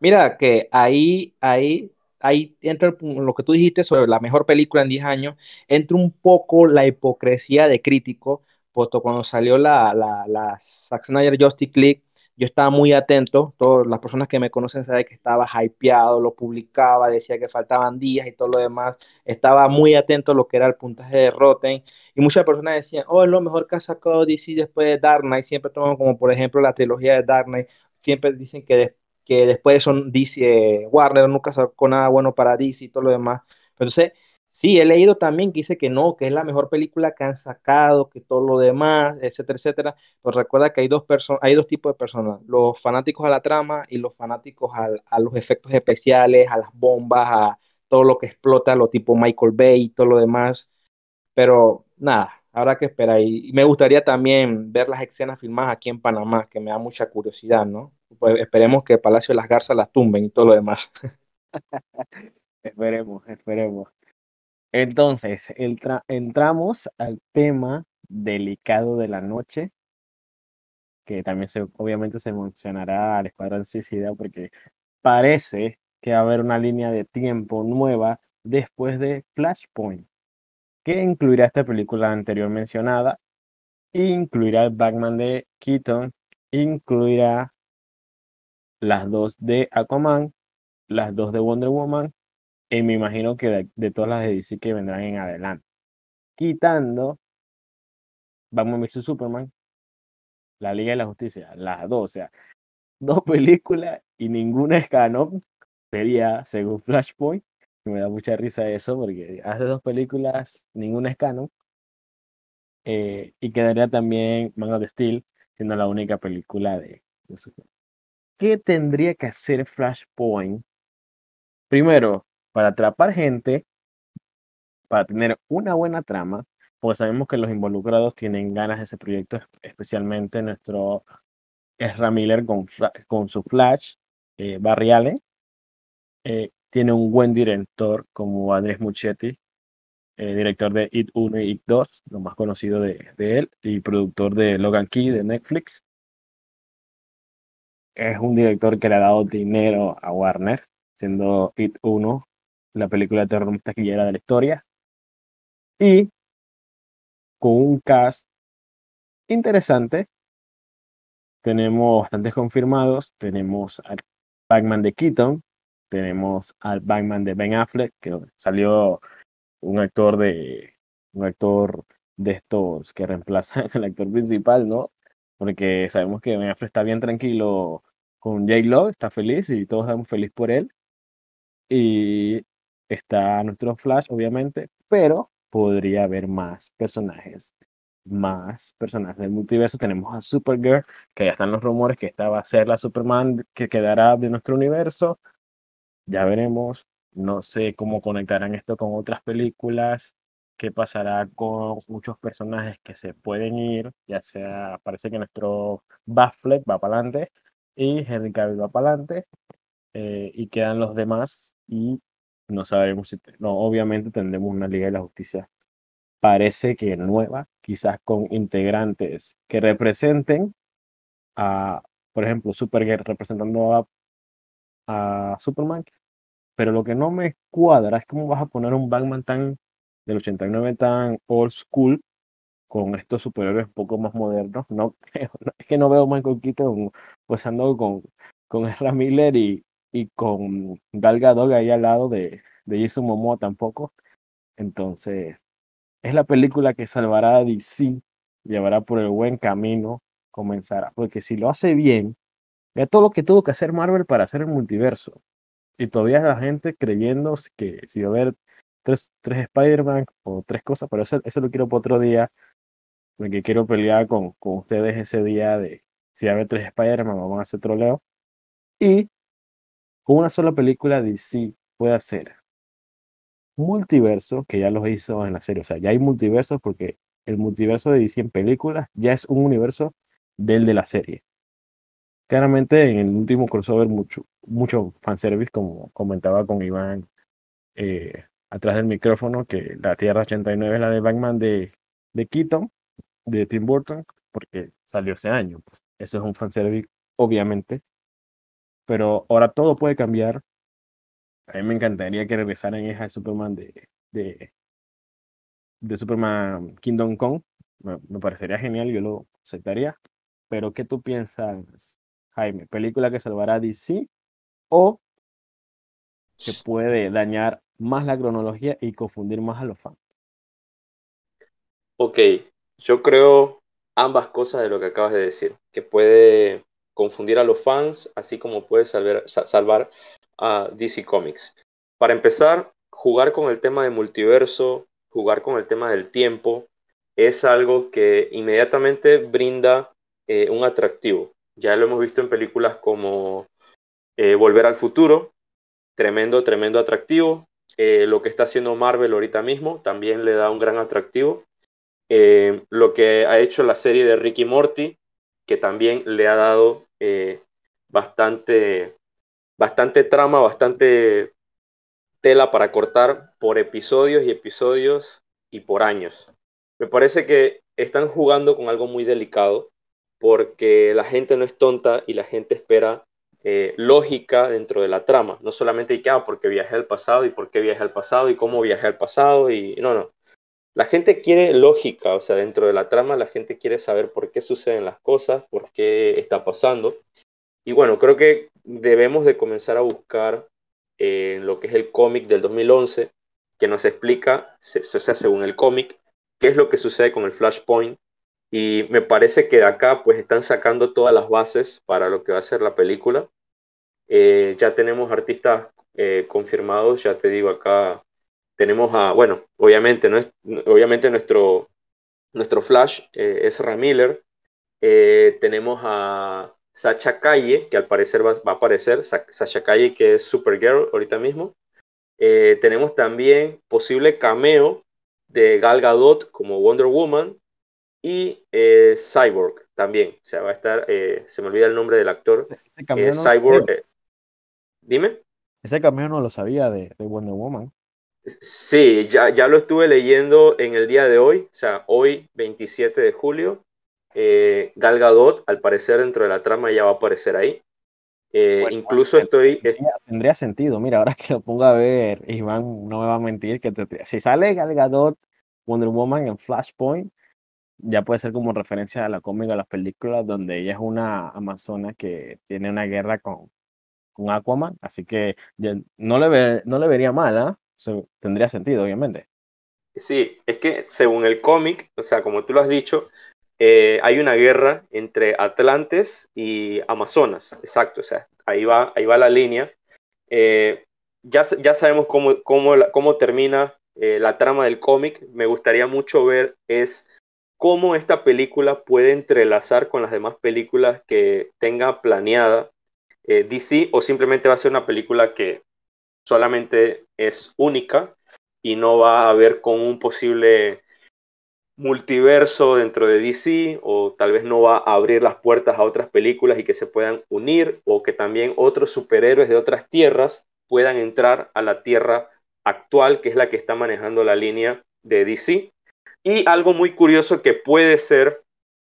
Mira que ahí, ahí, ahí entra lo que tú dijiste sobre la mejor película en 10 años, entra un poco la hipocresía de crítico puesto cuando salió la, la, la Zack Snyder Justice League, yo estaba muy atento, todas las personas que me conocen saben que estaba hypeado, lo publicaba, decía que faltaban días y todo lo demás, estaba muy atento a lo que era el puntaje de Rotten, y muchas personas decían, oh, es lo mejor que ha sacado DC después de Dark Knight, siempre toman como por ejemplo la trilogía de Dark Knight, siempre dicen que, que después son DC, eh, Warner nunca sacó nada bueno para DC y todo lo demás, entonces Sí, he leído también que dice que no, que es la mejor película que han sacado, que todo lo demás, etcétera, etcétera. Pero recuerda que hay dos personas, hay dos tipos de personas, los fanáticos a la trama y los fanáticos a los efectos especiales, a las bombas, a todo lo que explota, lo tipo Michael Bay y todo lo demás. Pero nada, habrá que esperar. Y me gustaría también ver las escenas filmadas aquí en Panamá, que me da mucha curiosidad, ¿no? Pues esperemos que Palacio de las Garzas las tumben y todo lo demás. esperemos, esperemos. Entonces, entramos al tema delicado de la noche, que también se, obviamente se mencionará al Escuadrón Suicida porque parece que va a haber una línea de tiempo nueva después de Flashpoint, que incluirá esta película anterior mencionada, incluirá el Batman de Keaton, incluirá las dos de Aquaman, las dos de Wonder Woman y me imagino que de, todas las de DC que vendrán en adelante. Quitando Batman vs Superman, La Liga de la Justicia, las dos, o sea, dos películas y ninguna es canon, sería según Flashpoint. Me da mucha risa eso porque hace dos películas, ninguna es canon. Eh, y quedaría también Man of Steel, siendo la única película de, de Superman. ¿Qué tendría que hacer Flashpoint? Primero, para atrapar gente, para tener una buena trama, pues sabemos que los involucrados tienen ganas de ese proyecto, especialmente nuestro Ezra Miller con, su Flash, eh. Eh, tiene un buen director como Andrés Muchetti, eh, director de It 1 y It 2, lo más conocido de, de, él, y productor de Logan Key de Netflix. Es un director que le ha dado dinero a Warner, siendo It 1 la película de terror más taquillera de la historia. Y con un cast interesante. Tenemos bastantes confirmados. Tenemos al Batman de Keaton. Tenemos al Batman de Ben Affleck, que salió un actor de un actor de estos que reemplazan al actor principal, ¿no? Porque sabemos que Ben Affleck está bien tranquilo con J. Lo, está feliz y todos estamos felices por él. Y está nuestro Flash, obviamente, pero podría haber más personajes, más personajes del multiverso. Tenemos a Supergirl, que ya están los rumores que esta va a ser la Superman que quedará de nuestro universo. Ya veremos. No sé cómo conectarán esto con otras películas, qué pasará con muchos personajes que se pueden ir, ya sea, parece que nuestro Batfleck va para adelante y Henry Cavill va para adelante eh, y quedan los demás y no sabemos si, no, obviamente tendremos una Liga de la Justicia, parece que nueva, quizás con integrantes que representen a, por ejemplo, Supergirl representando a, Superman, pero lo que no me cuadra es cómo vas a poner un Batman tan del 89 tan old school con estos superhéroes un poco más modernos. No, es que no veo a Michael Keaton posando con, con Ezra Miller y, y con Gal Gadot ahí al lado de, de Jason Momoa tampoco. Entonces, es la película que salvará a DC, llevará por el buen camino, comenzará. Porque si lo hace bien, vea todo lo que tuvo que hacer Marvel para hacer el multiverso. Y todavía la gente creyendo que si va a haber tres, tres Spider-Man o tres cosas, pero eso, eso lo quiero para otro día, porque quiero pelear con, con ustedes ese día de si va a haber tres Spider-Man, vamos a hacer troleo. Y con una sola película DC puede hacer multiverso, que ya lo hizo en la serie, o sea, ya hay multiversos porque el multiverso de DC en películas ya es un universo del de la serie. Claramente en el último crossover mucho, mucho fanservice, como comentaba con Iván eh, atrás del micrófono, que la Tierra 89 es la de Batman de, de Keaton, de Tim Burton, porque salió ese año. Eso es un fanservice, obviamente. Pero ahora todo puede cambiar. A mí me encantaría que regresaran esa Superman de, de, de Superman Kingdom Come. Me, me, parecería genial, yo lo aceptaría. Pero, ¿qué tú piensas, Jaime? ¿Película que salvará a DC o que puede dañar más la cronología y confundir más a los fans? Ok, yo creo ambas cosas de lo que acabas de decir, que puede confundir a los fans, así como puede salvar, a DC Comics. Para empezar, jugar con el tema de multiverso, jugar con el tema del tiempo, es algo que inmediatamente brinda eh, un atractivo. Ya lo hemos visto en películas como eh, Volver al Futuro, tremendo, tremendo atractivo. Eh, lo que está haciendo Marvel ahorita mismo también le da un gran atractivo. Lo que ha hecho la serie de Ricky Morty, que también le ha dado eh, bastante, bastante trama, bastante tela para cortar por episodios y episodios y por años. Me parece que están jugando con algo muy delicado porque la gente no es tonta y la gente espera eh, lógica dentro de la trama. No solamente que, ah, porque viajé al pasado y por qué viajé al pasado y cómo viajé al pasado y no, no. La gente quiere lógica, o sea, dentro de la trama la gente quiere saber por qué suceden las cosas, por qué está pasando. Y bueno, creo que debemos de comenzar a buscar en lo que es el cómic del 2011, que nos explica, o sea, según el cómic, qué es lo que sucede con el Flashpoint y me parece que de acá pues están sacando todas las bases para lo que va a ser la película. Eh, ya tenemos artistas eh, confirmados, ya te digo acá, tenemos a, bueno, obviamente, no es, obviamente nuestro, nuestro Flash eh, es Ramiller, tenemos a Sacha Calle, que al parecer va, va a aparecer, Sacha Calle que es Supergirl ahorita mismo. tenemos también posible cameo de Gal Gadot como Wonder Woman, y eh, Cyborg también. O sea, va a estar, eh, se me olvida el nombre del actor. Ese, eh, Cyborg. Eh, dime. Ese cameo no lo sabía de, de, Wonder Woman. Sí, ya, ya lo estuve leyendo en el día de hoy, o sea, hoy 27 de julio. Gal Gadot, al parecer dentro de la trama ya va a aparecer ahí. Bueno, incluso bueno, estoy. Tendría, tendría, sentido, mira, ahora que lo ponga a ver, Iván no me va a mentir, que te, si sale Gal Gadot, Wonder Woman en Flashpoint, ya puede ser como referencia a la cómica, a las películas, donde ella es una amazona que tiene una guerra con, con Aquaman, así que no le, ve, no le vería mal, ¿eh? Tendría sentido, obviamente. Sí, es que según el cómic, o sea, como tú lo has dicho, eh, hay una guerra entre Atlantes y Amazonas, exacto, o sea, ahí va, ahí va la línea. Eh, ya, ya sabemos cómo, cómo, cómo termina eh, la trama del cómic, me gustaría mucho ver es cómo esta película puede entrelazar con las demás películas que tenga planeada DC o simplemente va a ser una película que solamente es única y no va a haber con un posible multiverso dentro de DC o tal vez no va a abrir las puertas a otras películas y que se puedan unir o que también otros superhéroes de otras tierras puedan entrar a la tierra actual que es la que está manejando la línea de DC. Y algo muy curioso que puede ser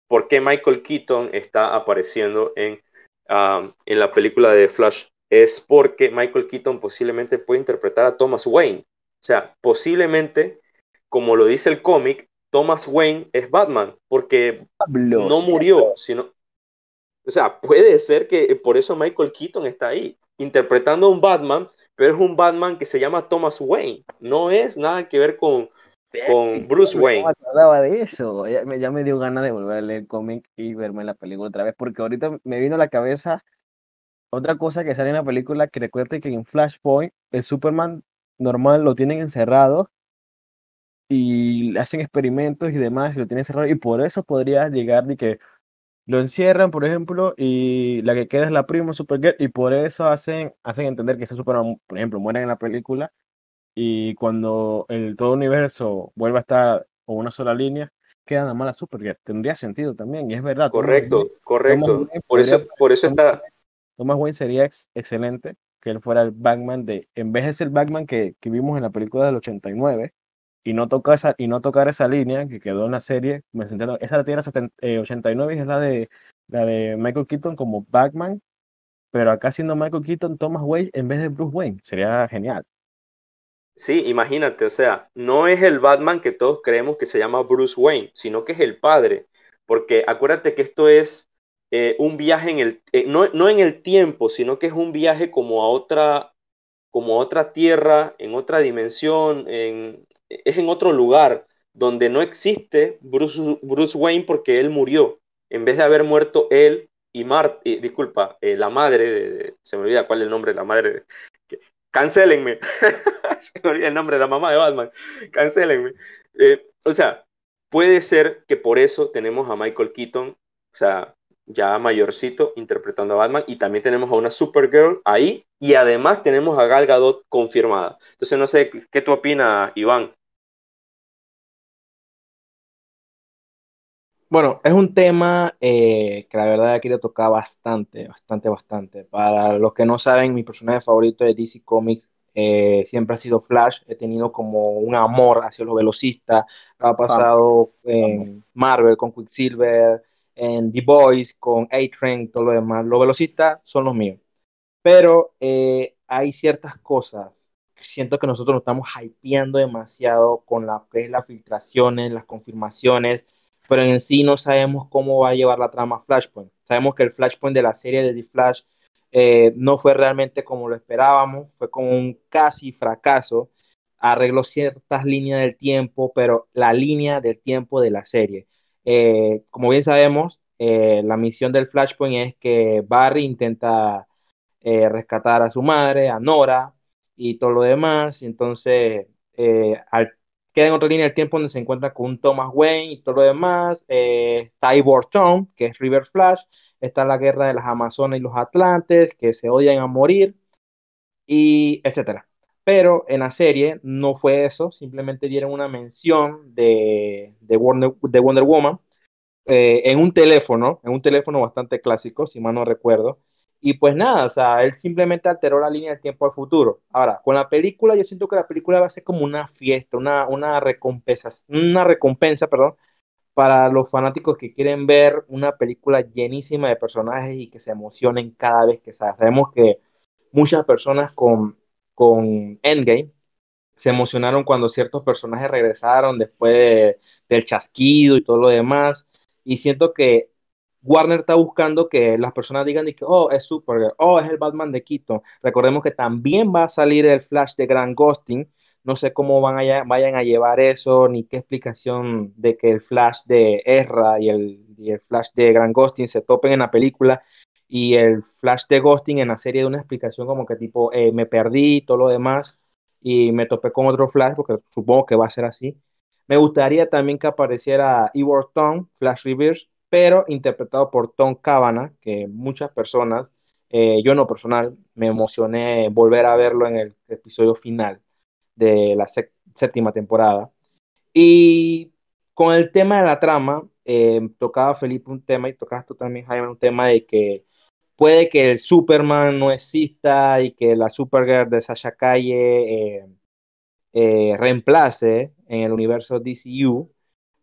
por qué Michael Keaton está apareciendo en, um, en la película de Flash es porque Michael Keaton posiblemente puede interpretar a Thomas Wayne. O sea, posiblemente, como lo dice el cómic, Thomas Wayne es Batman, porque no murió, sino... O sea, puede ser que por eso Michael Keaton está ahí, interpretando a un Batman, pero es un Batman que se llama Thomas Wayne. No es nada que ver con, con Bruce Wayne. No me acordaba de eso. Ya me, ya me dio ganas de volver a leer el cómic y verme la película otra vez, porque ahorita me vino a la cabeza otra cosa que sale en la película, que recuerde que en Flashpoint el Superman normal lo tienen encerrado y hacen experimentos y demás, y lo tienen cerrado, y por eso podría llegar de que lo encierran, por ejemplo, y la que queda es la prima Supergirl, y por eso hacen, hacen entender que ese Superman, por ejemplo, muere en la película, y cuando el todo universo vuelva a estar con una sola línea, queda nada más la Supergirl. Tendría sentido también, y es verdad. Correcto, correcto. por, eso, por eso está... Thomas Wayne sería excelente que él fuera el Batman de, en vez de ser el Batman que, vimos en la película del 89, y no, esa, y no tocar esa línea que quedó en la serie. Me esa tiene 89 y es la de, la de Michael Keaton como Batman, pero acá siendo Michael Keaton, Thomas Wayne en vez de Bruce Wayne. Sería genial. Sí, imagínate, o sea, no es el Batman que todos creemos que se llama Bruce Wayne, sino que es el padre. Porque acuérdate que esto es eh, un viaje en el, eh, no, no en el tiempo, sino que es un viaje como a otra, como a otra tierra, en otra dimensión, en, es en otro lugar donde no existe Bruce, Bruce Wayne porque él murió. En vez de haber muerto él y Marta, disculpa, eh, la madre, de, se me olvida cuál es el nombre de la madre. De, cancélenme. se me olvida el nombre de la mamá de Batman. Cancélenme. Eh, o sea, puede ser que por eso tenemos a Michael Keaton, o sea, ya mayorcito, interpretando a Batman, y también tenemos a una Supergirl ahí, y además tenemos a Gal Gadot confirmada. Entonces, no sé, ¿qué tú opinas, Iván? Bueno, es un tema eh, que la verdad quiero tocar bastante, bastante, bastante. Para los que no saben, mi personaje favorito de DC Comics eh, siempre ha sido Flash. He tenido como un amor hacia los velocistas. Ha pasado en Marvel con Quicksilver, en The Boys con A-Train, todo lo demás. Los velocistas son los míos. Pero eh, hay ciertas cosas que siento que nosotros nos estamos hypeando demasiado con la que es las filtraciones, las confirmaciones pero en sí no sabemos cómo va a llevar la trama Flashpoint. Sabemos que el Flashpoint de la serie de The Flash eh, no fue realmente como lo esperábamos, fue como un casi fracaso. Arregló ciertas líneas del tiempo, pero la línea del tiempo de la serie. Eh, como bien sabemos, eh, la misión del Flashpoint es que Barry intenta rescatar a su madre, a Nora y todo lo demás. Entonces, queda en otra línea del tiempo donde se encuentra con Thomas Wayne y todo lo demás. Eh, Cyborg Town, que es River Flash. Está la guerra de las Amazonas y los Atlantes, que se odian a morir, y etcétera. Pero en la serie no fue eso, simplemente dieron una mención de, de, Wonder, de Wonder Woman eh, en un teléfono, en un teléfono bastante clásico, si mal no recuerdo, y pues nada, o sea, él simplemente alteró la línea del tiempo al futuro. Ahora, con la película, yo siento que la película va a ser como una fiesta, una, una, recompensa, una recompensa, perdón, para los fanáticos que quieren ver una película llenísima de personajes y que se emocionen cada vez que sale. Sabemos que muchas personas con, con Endgame se emocionaron cuando ciertos personajes regresaron después del chasquido y todo lo demás. Y siento que Warner está buscando que las personas digan que, oh, es Supergirl, oh, es el Batman de Keaton. Recordemos que también va a salir el Flash de Grand Ghosting. No sé cómo van a, vayan a llevar eso, ni qué explicación de que el Flash de Ezra y el, el Flash de Grand Ghosting se topen en la película y el Flash de Ghosting en la serie de una explicación como que tipo, eh, me perdí, todo lo demás, y me topé con otro Flash, porque supongo que va a ser así. Me gustaría también que apareciera Ewart Flash Reverse, pero interpretado por Tom Cabana, que muchas personas Eh, yo en lo personal me emocioné volver a verlo en el episodio final de la séptima temporada. Y con el tema de la trama, eh, tocaba Felipe un tema y tocabas tú también, Jaime, un tema de que puede que el Superman no exista y que la Supergirl de Sasha Calle eh, eh, reemplace en el universo DCU,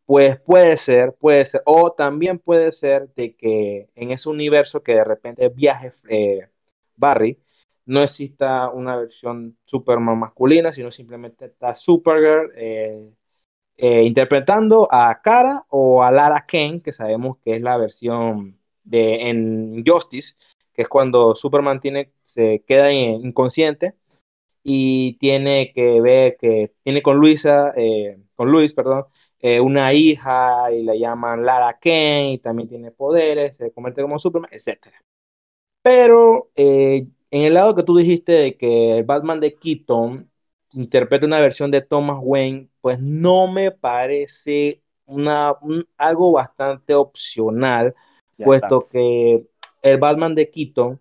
pues puede ser, puede ser, o también puede ser de que en ese universo que de repente viaje Barry, no exista una versión Superman masculina, sino simplemente está Supergirl eh, interpretando a Kara o a Lara Kane, que sabemos que es la versión de en Justice, que es cuando Superman tiene, se queda inconsciente y tiene que ver que tiene con Luisa, eh, con Luis, perdón, eh, una hija y la llaman Lara Kane y también tiene poderes, se convierte como Superman, etc. Pero en el lado que tú dijiste de que Batman de Keaton interpreta una versión de Thomas Wayne, pues no me parece una, algo bastante opcional, puesto que el Batman de Keaton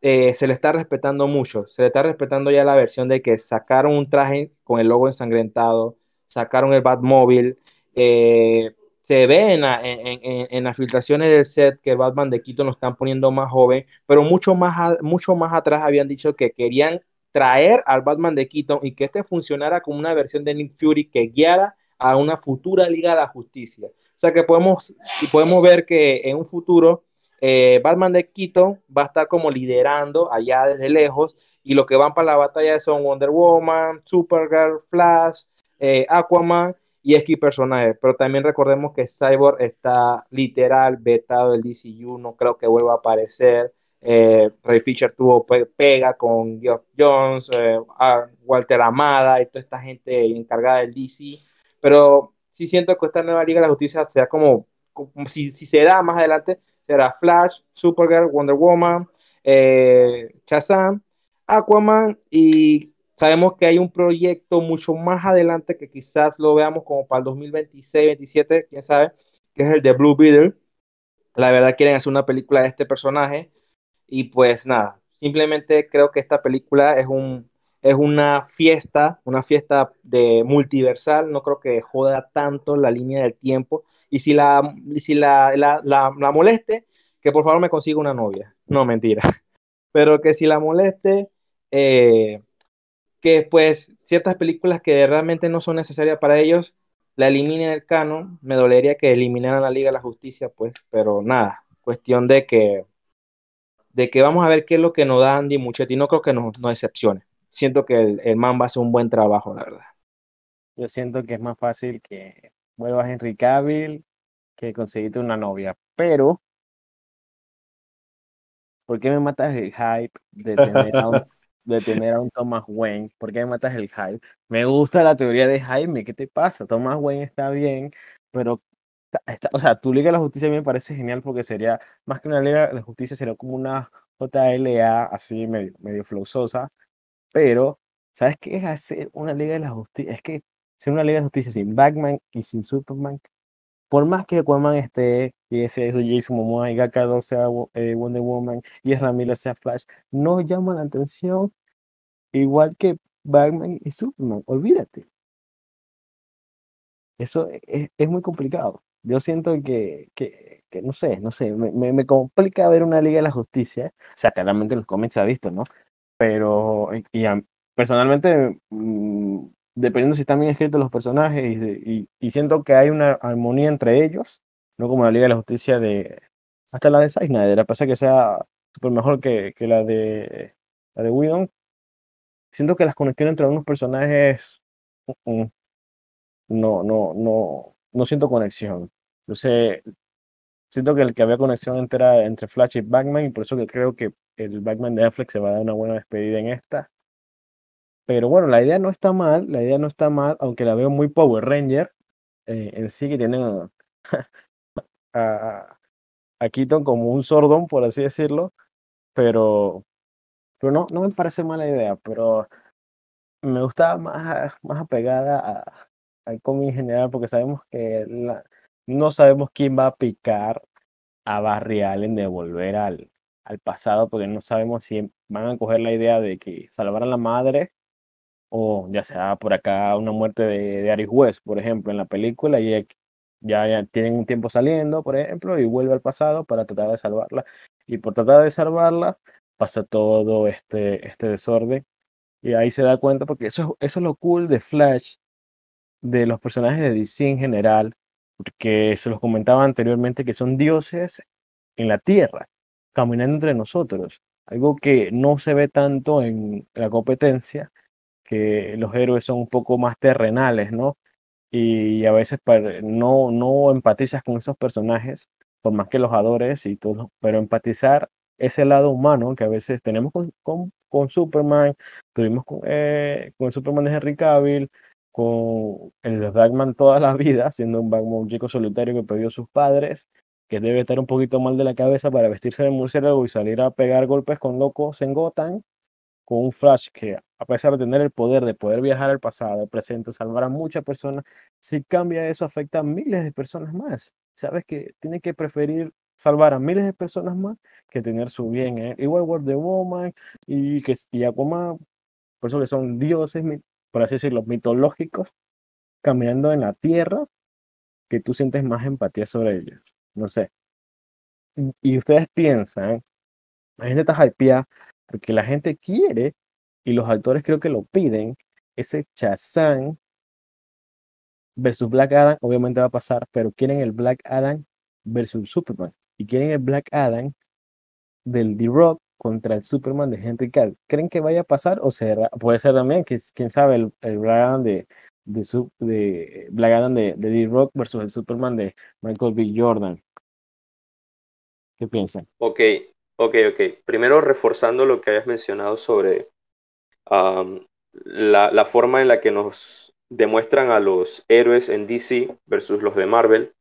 eh, se le está respetando mucho, se le está respetando ya la versión de que sacaron un traje con el logo ensangrentado, sacaron el Batmóvil, eh, se ve en, en, las filtraciones del set que el Batman de Keaton lo están poniendo más joven, pero mucho más, mucho más atrás habían dicho que querían traer al Batman de Keaton y que este funcionara como una versión de Nick Fury que guiara a una futura Liga de la Justicia. O sea que podemos, y podemos ver que en un futuro eh, Batman de Keaton va a estar como liderando allá desde lejos y lo que van para la batalla son Wonder Woman, Supergirl, Flash, eh, Aquaman y X personajes. Pero también recordemos que Cyborg está literal vetado del DCU, no creo que vuelva a aparecer. Eh, Ray Fisher tuvo pega con Geoff Jones, Walter Amada y toda esta gente encargada del DC. Pero sí siento que esta nueva Liga de la Justicia será como, si, si será más adelante, será Flash, Supergirl, Wonder Woman, eh, Aquaman y sabemos que hay un proyecto mucho más adelante que quizás lo veamos como para el 2026, 27, quién sabe, que es el de Blue Beetle. La verdad quieren hacer una película de este personaje y pues nada, simplemente creo que esta película es un es una fiesta, una fiesta de multiversal, no creo que joda tanto la línea del tiempo. Y si la, si la, la, la, moleste, que por favor me consiga una novia. No, mentira. Pero que si la moleste, eh, que pues ciertas películas que realmente no son necesarias para ellos, la eliminen del canon. Me dolería que eliminaran la Liga de la Justicia, pues, pero nada, cuestión de que de que vamos a ver qué es lo que nos da Andy Muchetti. No creo que nos, nos decepcione. Siento que el, man va a hacer un buen trabajo, la verdad. Yo siento que es más fácil que vuelvas a Henry Cavill que conseguirte una novia. Pero, ¿por qué me matas el hype de tener a un, de tener a un Thomas Wayne? ¿Por qué me matas el hype? Me gusta la teoría de Jaime. ¿Qué te pasa? Thomas Wayne está bien, pero o sea, tu Liga de la Justicia a mí me parece genial porque sería, más que una Liga de la Justicia, sería como una JLA así medio, medio flowzosa, pero, ¿sabes qué es hacer una Liga de la Justicia? Es que ser una Liga de la Justicia sin Batman y sin Superman, por más que Aquaman esté, y ese es Jason Momoa y Gaka 2 sea eh, Wonder Woman y es Ramírez sea Flash, no llama la atención igual que Batman y Superman, olvídate. Eso es, es muy complicado. Yo siento que, que, que no sé, no sé, me, me, complica ver una Liga de la Justicia. O sea, claramente los cómics se ha visto, ¿no? Pero, y, personalmente, mm, dependiendo si están bien escritos los personajes, y, y, siento que hay una armonía entre ellos, no como la Liga de la Justicia de. Hasta la de Zack Snyder, a pesar que sea súper mejor que, que, la de la de Whedon, siento que las conexiones entre algunos personajes mm, mm, no, no, no, no siento conexión. Sé, siento que el que había conexión entera entre Flash y Batman, y por eso que creo que el Batman de Netflix se va a dar una buena despedida en esta. Pero bueno, la idea no está mal, la idea no está mal, aunque la veo muy Power Ranger eh, en sí, que tienen a, a, Keaton como un sordón, por así decirlo, pero, pero no, no me parece mala idea, pero me gusta más, más apegada a, al cómic en general, porque sabemos que no sabemos quién va a picar a Barry Allen de volver al, al pasado, porque no sabemos si van a coger la idea de que salvar a la madre o ya sea por acá una muerte de, de por ejemplo, en la película, y ya, ya tienen un tiempo saliendo, por ejemplo, y vuelve al pasado para tratar de salvarla. Y por tratar de salvarla, pasa todo este, este desorden. Y ahí se da cuenta, porque eso, eso es lo cool de Flash, de los personajes de DC en general, porque se los comentaba anteriormente que son dioses en la tierra, caminando entre nosotros. Algo que no se ve tanto en la competencia, que los héroes son un poco más terrenales, ¿no? Y a veces no, no empatizas con esos personajes, por más que los adores y todo, pero empatizar ese lado humano que a veces tenemos con, con, Superman, tuvimos con, eh, con Superman de Henry Cavill, con el Batman toda la vida, siendo un Batman un chico solitario que perdió a sus padres, que debe estar un poquito mal de la cabeza para vestirse de murciélago y salir a pegar golpes con locos en Gotham, con un Flash que a pesar de tener el poder de poder viajar al pasado, al presente, salvar a muchas personas, si cambia eso afecta a miles de personas más. Sabes que tiene que preferir salvar a miles de personas más que tener su bien. ¿eh? Igual Wonder Woman y, que, y Aquaman, por eso que son dioses por así decirlo, mitológicos caminando en la tierra que tú sientes más empatía sobre ellos. No sé. Y, ustedes piensan, la gente está hypeada porque la gente quiere y los actores creo que lo piden, ese Shazam versus Black Adam, obviamente va a pasar, pero quieren el Black Adam versus Superman y quieren el Black Adam del D-Rock contra el Superman de Henry Cavill. ¿Creen que vaya a pasar o será, puede ser también, que quién sabe, el, el Black de, de, de, Adam de, de D-Rock versus el Superman de Michael B. Jordan? ¿Qué piensan? Ok, ok, ok. Primero reforzando lo que habías mencionado sobre la, la, forma en la que nos demuestran a los héroes en DC versus los de Marvel.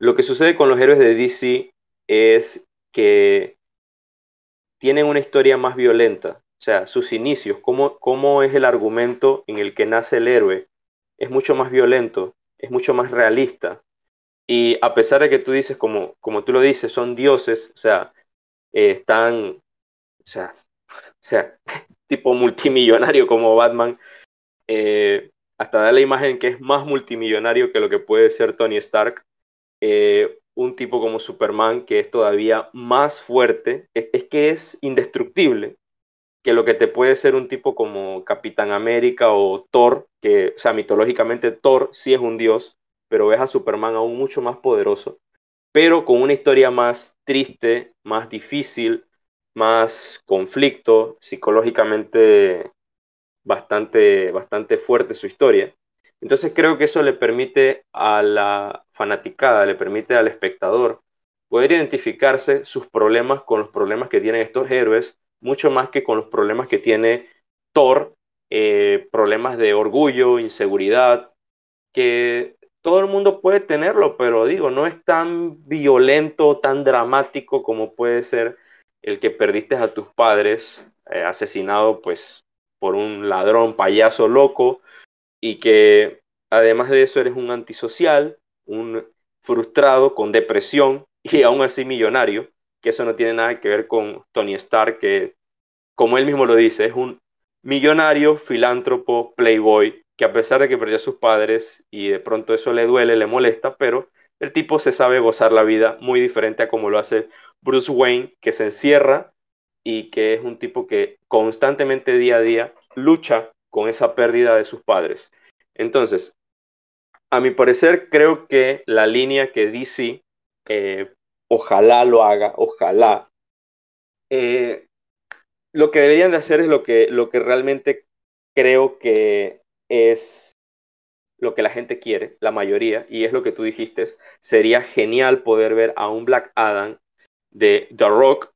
lo que sucede con los héroes de DC es que tienen una historia más violenta. O sea, sus inicios, cómo, cómo es el argumento en el que nace el héroe, es mucho más violento, es mucho más realista. Y a pesar de que tú dices, como, como tú lo dices, son dioses, o sea, eh, están, o sea, tipo multimillonario como Batman, eh, hasta da la imagen que es más multimillonario que lo que puede ser Tony Stark. Eh, un tipo como Superman que es todavía más fuerte, es, que es indestructible que lo que te puede ser un tipo como Capitán América o Thor, que, o sea, mitológicamente Thor sí es un dios, pero ves a Superman aún mucho más poderoso, pero con una historia más triste, más difícil, más conflicto, psicológicamente bastante, bastante fuerte su historia. Entonces creo que eso le permite a la fanaticada, le permite al espectador poder identificarse sus problemas con los problemas que tienen estos héroes, mucho más que con los problemas que tiene Thor, eh, problemas de orgullo, inseguridad, que todo el mundo puede tenerlo, pero digo, no es tan violento, tan dramático como puede ser el que perdiste a tus padres, eh, asesinado pues por un ladrón payaso loco, y que además de eso eres un antisocial, un frustrado con depresión y aún así millonario, que eso no tiene nada que ver con Tony Stark, que como él mismo lo dice, es un millonario, filántropo, playboy, que a pesar de que perdió a sus padres y de pronto eso le duele, le molesta, pero el tipo se sabe gozar la vida muy diferente a como lo hace Bruce Wayne, que se encierra y que es un tipo que constantemente día a día lucha con esa pérdida de sus padres. Entonces, a mi parecer, creo que la línea que DC, eh, ojalá lo haga, ojalá, eh, lo que deberían de hacer es lo que, lo que realmente creo que es lo que la gente quiere, la mayoría, y es lo que tú dijiste, sería genial poder ver a un Black Adam de The Rock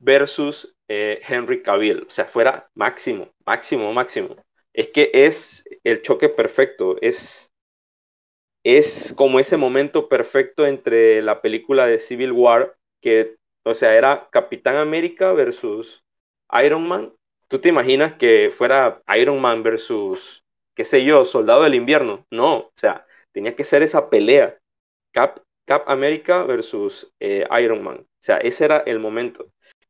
versus eh, Henry Cavill, o sea, fuera máximo, máximo, máximo. Es que es el choque perfecto, es, es como ese momento perfecto entre la película de Civil War, que, o sea, era Capitán América versus Iron Man. ¿Tú te imaginas que fuera Iron Man versus, qué sé yo, Soldado del Invierno? No, o sea, tenía que ser esa pelea. Cap Cap America versus eh, Iron Man. O sea, ese era el momento.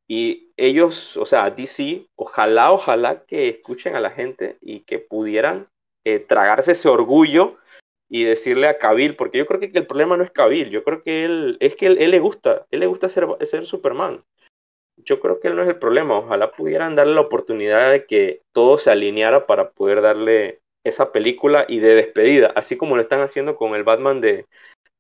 Y ellos, o sea, DC, ojalá, ojalá que escuchen a la gente y que pudieran eh, tragarse ese orgullo y decirle a Cavill, porque yo creo que el problema no es Cavill, yo creo que él, es que él, le gusta, él le gusta ser, ser Superman. Yo creo que él no es el problema, ojalá pudieran darle la oportunidad de que todo se alineara para poder darle esa película y de despedida, así como lo están haciendo con el Batman de,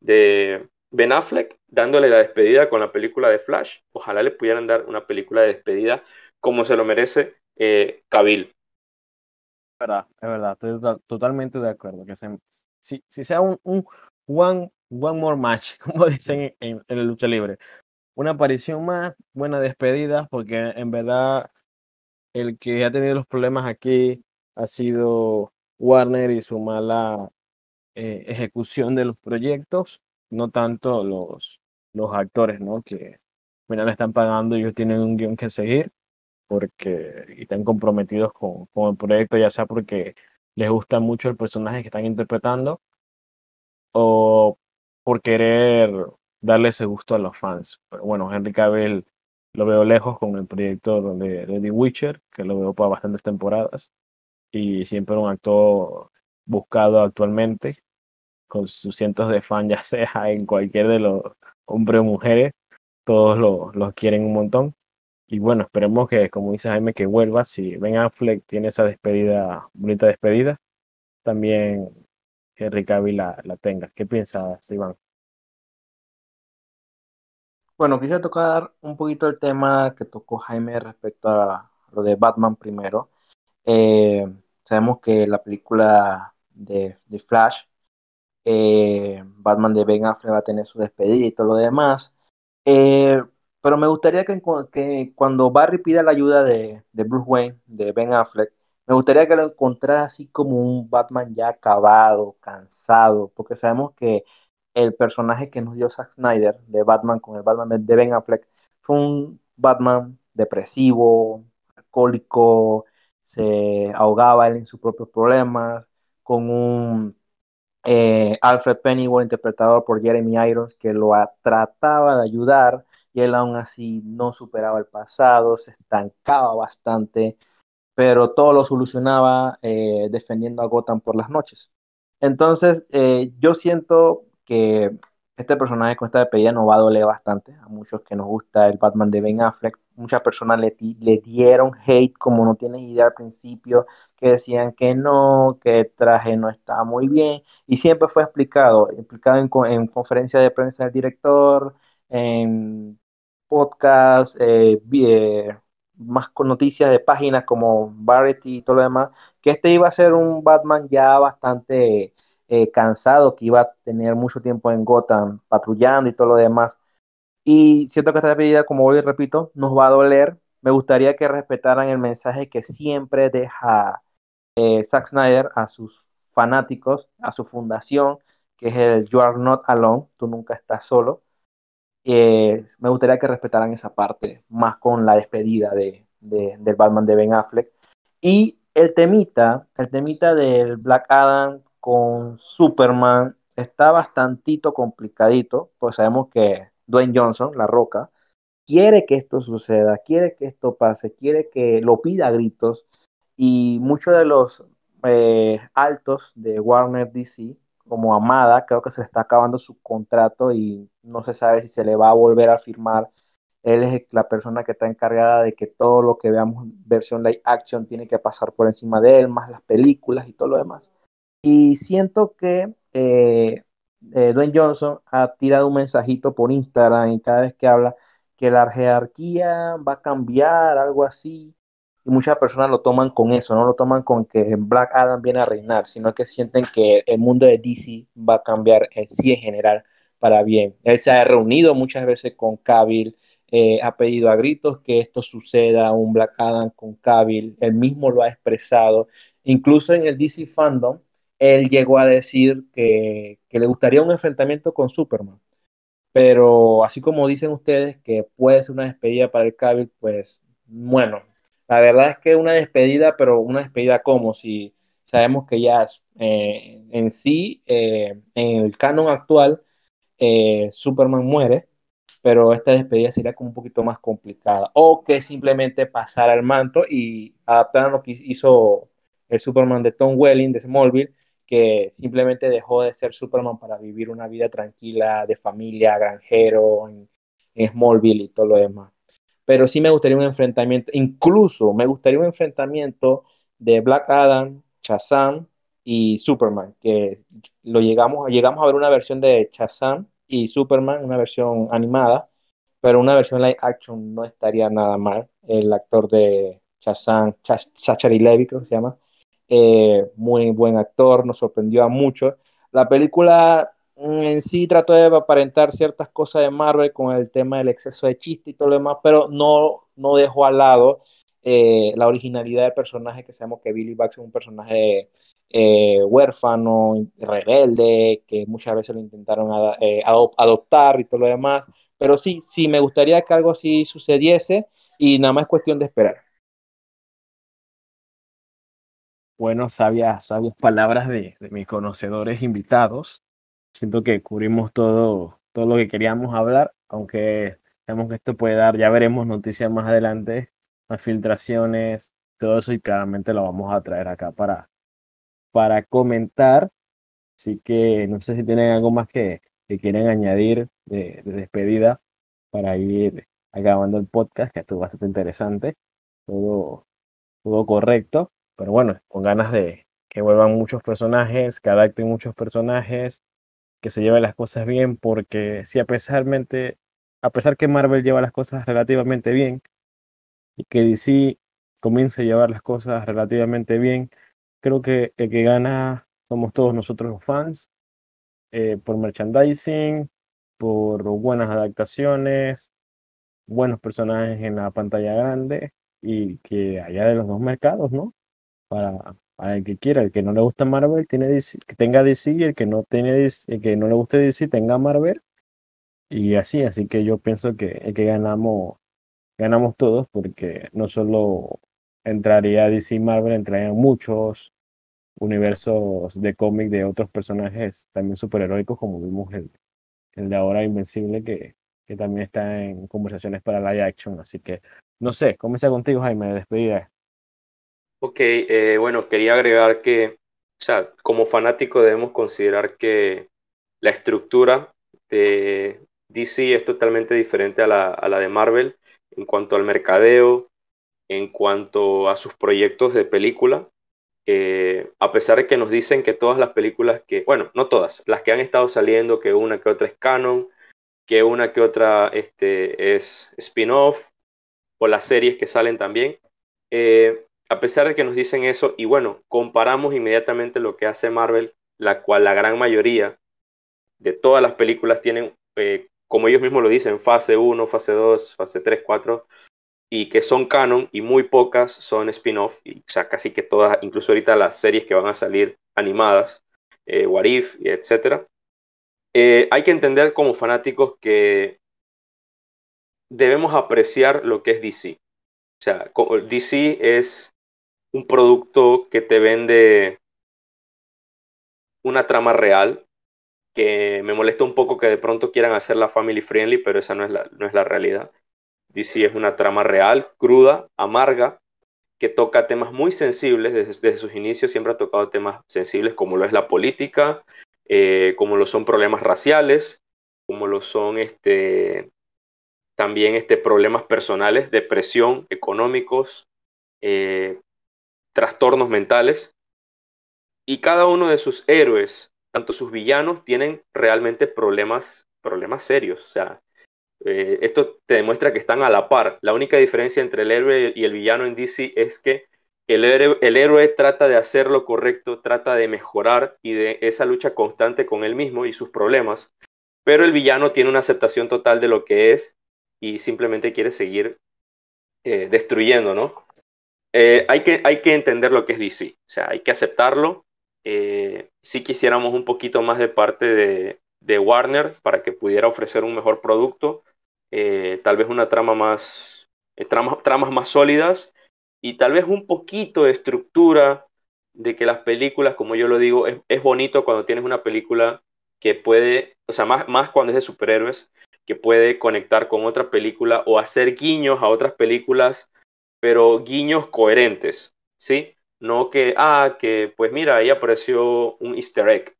de Ben Affleck, dándole la despedida con la película de Flash. Ojalá le pudieran dar una película de despedida como se lo merece eh. Es verdad, es verdad, estoy totalmente de acuerdo. Que si, si sea un, un one, one more match, como dicen en, en, el lucha libre, una aparición más, buena despedida, porque en verdad el que ha tenido los problemas aquí ha sido Warner y su mala eh, ejecución de los proyectos, no tanto los, los actores, ¿no? Que al final están pagando y ellos tienen un guion que seguir porque y están comprometidos con, con el proyecto, ya sea porque les gusta mucho el personaje que están interpretando o por querer darle ese gusto a los fans. Pero bueno, Henry Cavill lo veo lejos con el proyecto de, de The Witcher, que lo veo para bastantes temporadas, y siempre un actor buscado actualmente, con sus cientos de fans, ya sea en cualquier de los hombres o mujeres, todos los lo quieren un montón. Y bueno, esperemos que, como dice Jaime, que vuelva. Si Ben Affleck tiene esa despedida, bonita despedida, también Henry Cavill la, la tenga. ¿Qué piensas, Iván? Bueno, quisiera tocar un poquito el tema que tocó Jaime respecto a lo de Batman primero. Eh, sabemos que la película de, de Flash, eh, Batman de Ben Affleck va a tener su despedida y todo lo demás. Eh, pero me gustaría que, que, cuando Barry pida la ayuda de, de, Bruce Wayne, de Ben Affleck, me gustaría que lo encontrara así como un Batman ya acabado, cansado, porque sabemos que el personaje que nos dio Zack Snyder de Batman con el Batman de Ben Affleck fue un Batman depresivo, alcohólico, se ahogaba él en sus propios problemas, con un eh, Alfred Pennyworth interpretado por Jeremy Irons que lo trataba de ayudar y él aún así no superaba el pasado, se estancaba bastante, pero todo lo solucionaba eh, defendiendo a Gotham por las noches. Entonces, eh, yo siento que este personaje con esta despedida nos va a doler bastante a muchos que nos gusta el Batman de Ben Affleck. Muchas personas le, le dieron hate, como no tienes idea al principio, que decían que no, que el traje no estaba muy bien. Y siempre fue explicado, explicado en, en conferencia de prensa del director, en podcast, eh, eh, más con noticias de páginas como Variety y todo lo demás, que este iba a ser un Batman ya bastante eh, cansado, que iba a tener mucho tiempo en Gotham patrullando y todo lo demás. Y siento que esta pedida, como hoy repito, nos va a doler. Me gustaría que respetaran el mensaje que siempre deja Zack Snyder a sus fanáticos, a su fundación, que es el You are not alone, tú nunca estás solo. Eh, me gustaría que respetaran esa parte, más con la despedida de, de, del Batman de Ben Affleck. Y el temita, el temita del Black Adam con Superman está bastantito complicadito, pues sabemos que Dwayne Johnson, La Roca, quiere que esto suceda, quiere que esto pase, quiere que lo pida a gritos y muchos de los eh, altos de Warner DC, como Amada, creo que se le está acabando su contrato y no se sabe si se le va a volver a firmar. Él es la persona que está encargada de que todo lo que veamos versión live action tiene que pasar por encima de él, más las películas y todo lo demás. Y siento que eh, eh, Dwayne Johnson ha tirado un mensajito por Instagram y cada vez que habla que la jerarquía va a cambiar, algo así. Y muchas personas lo toman con eso, no lo toman con que Black Adam viene a reinar, sino que sienten que el mundo de DC va a cambiar en sí en general para bien. Él se ha reunido muchas veces con Cavill, eh, ha pedido a gritos que esto suceda, un Black Adam con Cavill, él mismo lo ha expresado. Incluso en el DC Fandom, él llegó a decir que, que, le gustaría un enfrentamiento con Superman. Pero así como dicen ustedes que puede ser una despedida para el Cavill, pues bueno, la verdad es que una despedida, pero una despedida como si sabemos que ya eh, en sí, eh, en el canon actual, eh, Superman muere, pero esta despedida sería como un poquito más complicada. O que simplemente pasara el manto y adaptaran lo que hizo el Superman de Tom Welling de Smallville, que simplemente dejó de ser Superman para vivir una vida tranquila de familia, granjero, en, en Smallville y todo lo demás. Pero sí me gustaría un enfrentamiento, incluso me gustaría un enfrentamiento de Black Adam, Shazam y Superman, que lo llegamos, llegamos a ver una versión de Shazam y Superman, una versión animada, pero una versión live action no estaría nada mal. El actor de Shazam, Zachary Levi, creo que se llama, eh, muy buen actor, nos sorprendió a muchos. La película en sí trató de aparentar ciertas cosas de Marvel con el tema del exceso de chiste y todo lo demás, pero no, no dejó al lado eh, la originalidad del personaje que sabemos que Billy Bugs es un personaje eh, huérfano, rebelde, que muchas veces lo intentaron eh, adoptar y todo lo demás. Pero sí, sí, me gustaría que algo así sucediese y nada más es cuestión de esperar. Bueno, sabias, sabias palabras de, de mis conocedores invitados. Siento que cubrimos todo, todo lo que queríamos hablar, aunque sabemos que esto puede dar, ya veremos noticias más adelante, más filtraciones, todo eso y claramente lo vamos a traer acá para, para comentar. Así que no sé si tienen algo más que, que quieren añadir de, de, despedida para ir acabando el podcast, que estuvo bastante interesante. Todo, todo correcto. Pero bueno, con ganas de que vuelvan muchos personajes, que adapten muchos personajes, que se lleven las cosas bien, porque si a pesarmente, a pesar que Marvel lleva las cosas relativamente bien y que DC comience a llevar las cosas relativamente bien, creo que el que gana somos todos nosotros los fans, eh, por merchandising, por buenas adaptaciones, buenos personajes en la pantalla grande y que haya de los dos mercados, ¿no? Para, para el que quiera, el que no le gusta Marvel, tiene DC, que tenga DC y el que no tiene DC, el que no le guste DC tenga Marvel y así, así que yo pienso que que ganamos ganamos todos porque no solo entraría DC Marvel, entrarían muchos universos de cómic de otros personajes también superheroicos, como vimos el, el de ahora Invencible, que, que también está en conversaciones para live action. Así que, no sé, comienza contigo, Jaime, de despedida. Ok, eh, bueno, quería agregar que, o como fanático debemos considerar que la estructura de DC es totalmente diferente a la, a la de Marvel en cuanto al mercadeo, en cuanto a sus proyectos de película. Eh, a pesar de que nos dicen que todas las películas que, bueno, no todas, las que han estado saliendo, que una que otra es canon, que una que otra este, es spin-off, o las series que salen también, eh, a pesar de que nos dicen eso, y bueno, comparamos inmediatamente lo que hace Marvel, la cual la gran mayoría de todas las películas tienen, eh, como ellos mismos lo dicen, fase 1, fase 2, fase 3, 4, y que son canon y muy pocas son spin-off, y o sea, casi que todas, incluso ahorita las series que van a salir animadas, eh, What If, etc. Eh, hay que entender como fanáticos que debemos apreciar lo que es DC. O sea, DC es un producto que te vende una trama real, que me molesta un poco que de pronto quieran hacerla family friendly, pero esa no es la, no es la realidad. DC es una trama real, cruda, amarga, que toca temas muy sensibles, desde, sus inicios siempre ha tocado temas sensibles como lo es la política, eh, como lo son problemas raciales, como lo son este, también este, problemas personales, depresión, económicos, eh, trastornos mentales. Y cada uno de sus héroes, tanto sus villanos, tienen realmente problemas, problemas serios. O sea, eh, esto te demuestra que están a la par. La única diferencia entre el héroe y el villano en DC es que el héroe, el héroe, trata de hacer lo correcto, trata de mejorar y de esa lucha constante con él mismo y sus problemas, pero el villano tiene una aceptación total de lo que es y simplemente quiere seguir eh, destruyendo, ¿no? Eh, hay, que, hay que entender lo que es DC, o sea, hay que aceptarlo. Eh, si quisiéramos un poquito más de parte de, de Warner para que pudiera ofrecer un mejor producto, eh, tal vez una trama más, tramas, tramas más sólidas y tal vez un poquito de estructura de que las películas, como yo lo digo, es, es bonito cuando tienes una película que puede, o sea, más, más cuando es de superhéroes, que puede conectar con otra película o hacer guiños a otras películas, pero guiños coherentes, ¿sí? No que, ah, que pues mira, ahí apareció un easter egg.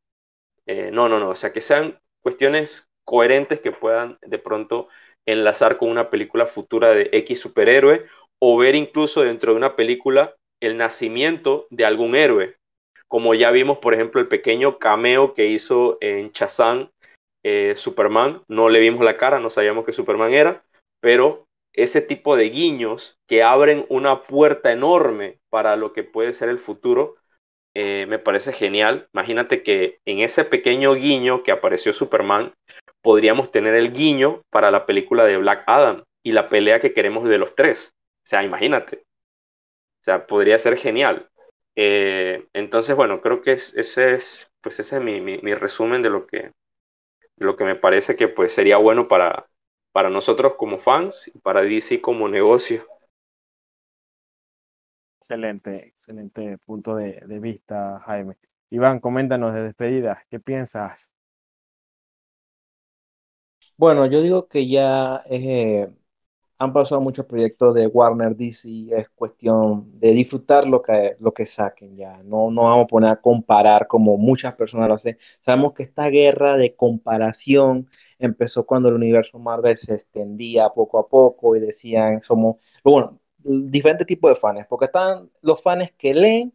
Eh, no, no, no, o sea, que sean cuestiones coherentes que puedan de pronto enlazar con una película futura de X superhéroe o ver incluso dentro de una película el nacimiento de algún héroe, como ya vimos, por ejemplo, el pequeño cameo que hizo en Chazán eh, Superman, no le vimos la cara, no sabíamos que Superman era, pero ese tipo de guiños que abren una puerta enorme para lo que puede ser el futuro, eh, me parece genial. Imagínate que en ese pequeño guiño que apareció Superman, podríamos tener el guiño para la película de Black Adam y la pelea que queremos de los tres. O sea, imagínate. O sea, podría ser genial. Eh, entonces, bueno, creo que ese es, pues ese es mi, mi, resumen de lo que, lo que me parece que pues sería bueno para, para nosotros como fans y para DC como negocio. Excelente, excelente punto de, de vista, Jaime. Iván, coméntanos de despedida, ¿qué piensas? Bueno, yo digo que ya eh, han pasado muchos proyectos de Warner DC, es cuestión de disfrutar lo que, lo que saquen ya, no, no vamos a poner a comparar como muchas personas lo hacen. Sabemos que esta guerra de comparación empezó cuando el universo Marvel se extendía poco a poco y decían, somos, bueno, diferentes tipos de fans, porque están los fans que leen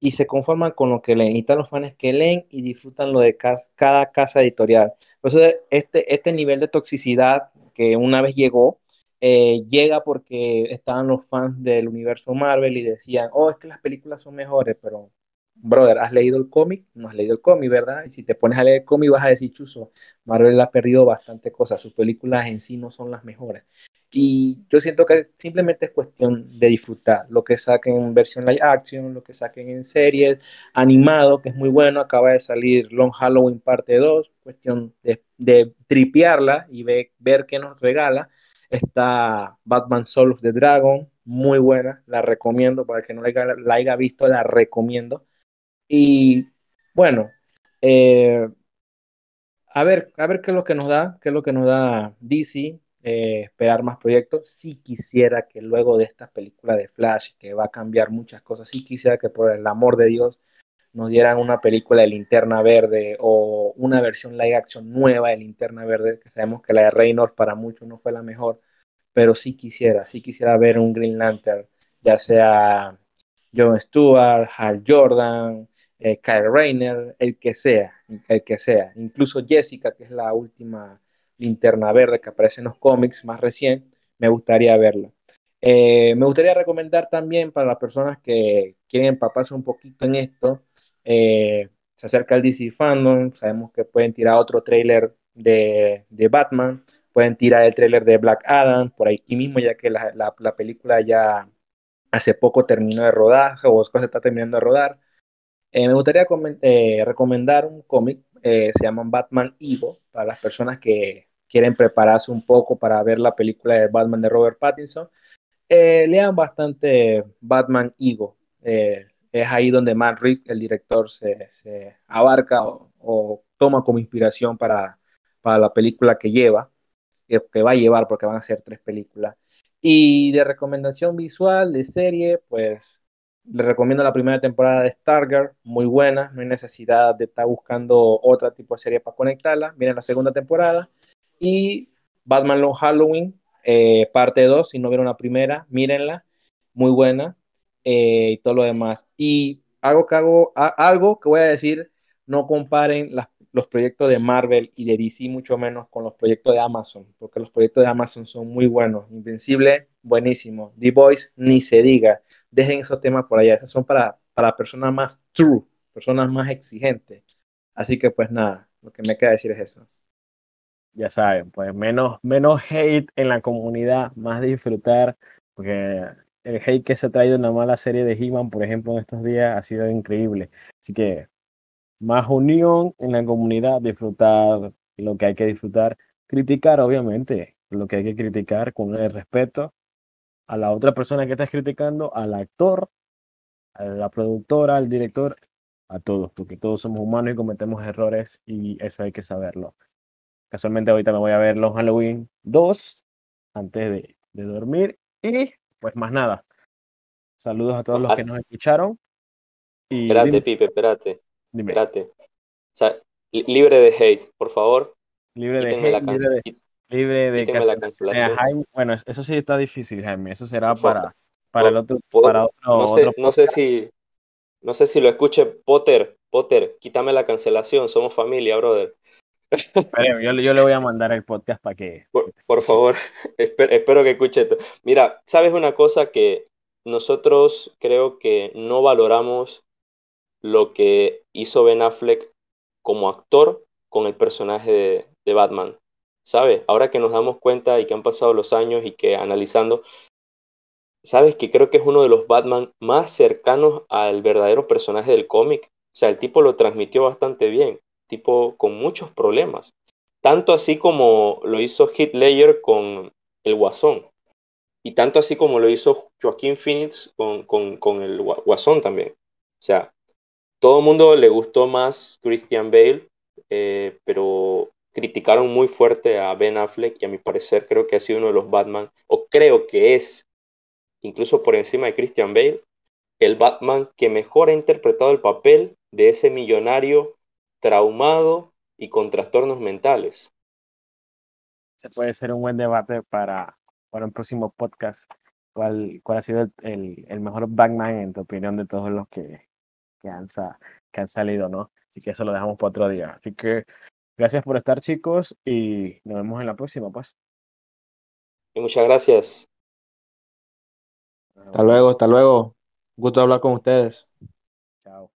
y se conforman con lo que leen, y están los fans que leen y disfrutan lo de cada casa editorial. Entonces, este, este nivel de toxicidad que una vez llegó, eh, llega porque estaban los fans del universo Marvel y decían, oh, es que las películas son mejores, pero, brother, ¿has leído el cómic? No has leído el cómic, ¿verdad? Y si te pones a leer el cómic vas a decir, chuzo, Marvel ha perdido bastante cosas, sus películas en sí no son las mejores. Y yo siento que simplemente es cuestión de disfrutar lo que saquen en versión live action, lo que saquen en series, animado, que es muy bueno. Acaba de salir Long Halloween parte 2, cuestión de, de tripearla y ver qué nos regala. Está Batman Soul of the Dragon, muy buena, la recomiendo para el que no la haya, visto, la recomiendo. Y bueno, eh, a ver, a ver qué es lo que nos da, qué es lo que nos da DC, eh, esperar más proyectos. Si quisiera que luego de esta película de Flash, que va a cambiar muchas cosas, si quisiera que por el amor de Dios nos dieran una película de Linterna Verde o una versión live action nueva de Linterna Verde, que sabemos que la de Reynolds para muchos no fue la mejor, pero sí quisiera, sí quisiera ver un Green Lantern, ya sea John Stewart, Hal Jordan, eh, Kyle Rayner, el que sea, el que sea, incluso Jessica, que es la última linterna verde que aparece en los cómics más recién, me gustaría verla. Eh, me gustaría recomendar también para las personas que quieren empaparse un poquito en esto, eh, se acerca el DC Fandom, sabemos que pueden tirar otro trailer de, Batman, pueden tirar el trailer de Black Adam por aquí mismo, ya que la, la, película ya hace poco terminó de rodaje o se está terminando de rodar. Eh, me gustaría recomendar un cómic, se llama Batman Evo, para las personas que quieren prepararse un poco para ver la película de Batman de Robert Pattinson. Eh, lean bastante Batman Ego. Eh, es ahí donde Matt Reeves, el director, se, abarca o, toma como inspiración para, para la película que lleva, que, va a llevar porque van a ser tres películas. Y de recomendación visual, de serie, pues le recomiendo la primera temporada de Stargirl, muy buena, no hay necesidad de estar buscando otro tipo de serie para conectarla. Miren la segunda temporada. Y Batman Long Halloween, eh, parte 2, si no vieron la primera, mírenla, muy buena, eh, y todo lo demás. Y algo que, hago, algo que voy a decir, no comparen los proyectos de Marvel y de DC, mucho menos con los proyectos de Amazon, porque los proyectos de Amazon son muy buenos. Invencible, buenísimo. The Voice, ni se diga. Dejen esos temas por allá, esos son para, para personas más true, personas más exigentes. Así que pues nada, lo que me queda decir es eso ya saben, pues menos, menos hate en la comunidad, más disfrutar, porque el hate que se ha traído en la mala serie de He-Man, por ejemplo, en estos días ha sido increíble. Así que más unión en la comunidad, disfrutar lo que hay que disfrutar, criticar, obviamente, lo que hay que criticar con el respeto a la otra persona que estás criticando, al actor, a la productora, al director, a todos, porque todos somos humanos y cometemos errores y eso hay que saberlo. Casualmente ahorita me voy a ver los Halloween 2 antes de, de dormir y pues más nada. Saludos a todos los que nos escucharon. Y espérate, Pipe, espérate. Dime. Espérate. O sea, libre de hate, por favor. Libre de hate, libre de, libre de cancelación. Jaime, bueno, eso sí está difícil, Jaime. Eso será para, para el otro, para otro, no, sé, no sé si no sé si lo escuche Potter. Potter, quítame la cancelación, somos familia, brother. Yo, yo, le voy a mandar el podcast para que... Por, favor, espero, que escuche esto. Mira, ¿sabes una cosa que nosotros creo que no valoramos lo que hizo Ben Affleck como actor con el personaje de, de Batman? ¿Sabes? Ahora que nos damos cuenta y que han pasado los años y que analizando, ¿sabes? Que creo que es uno de los Batman más cercanos al verdadero personaje del cómic. O sea, el tipo lo transmitió bastante bien, tipo con muchos problemas. Tanto así como lo hizo Ledger con el Guasón. Y tanto así como lo hizo Joaquín Phoenix con, con, el Guasón también. O sea, todo el mundo le gustó más Christian Bale, eh, pero criticaron muy fuerte a Ben Affleck y a mi parecer creo que ha sido uno de los Batman, o creo que es incluso por encima de Christian Bale, el Batman que mejor ha interpretado el papel de ese millonario traumado y con trastornos mentales. Se puede ser un buen debate para, para un próximo podcast. ¿Cuál, cuál ha sido el, el, mejor Batman en tu opinión de todos los que, que, han, que han salido, no? Así que eso lo dejamos para otro día. Así que gracias por estar, chicos, y nos vemos en la próxima, pues. Y muchas gracias. Hasta luego, hasta luego. Gusto hablar con ustedes. Chao.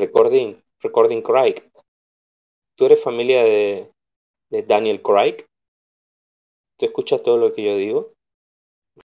Recording, recording Craig. ¿Tú eres familia de, de Daniel Craig? ¿Tú escuchas todo lo que yo digo?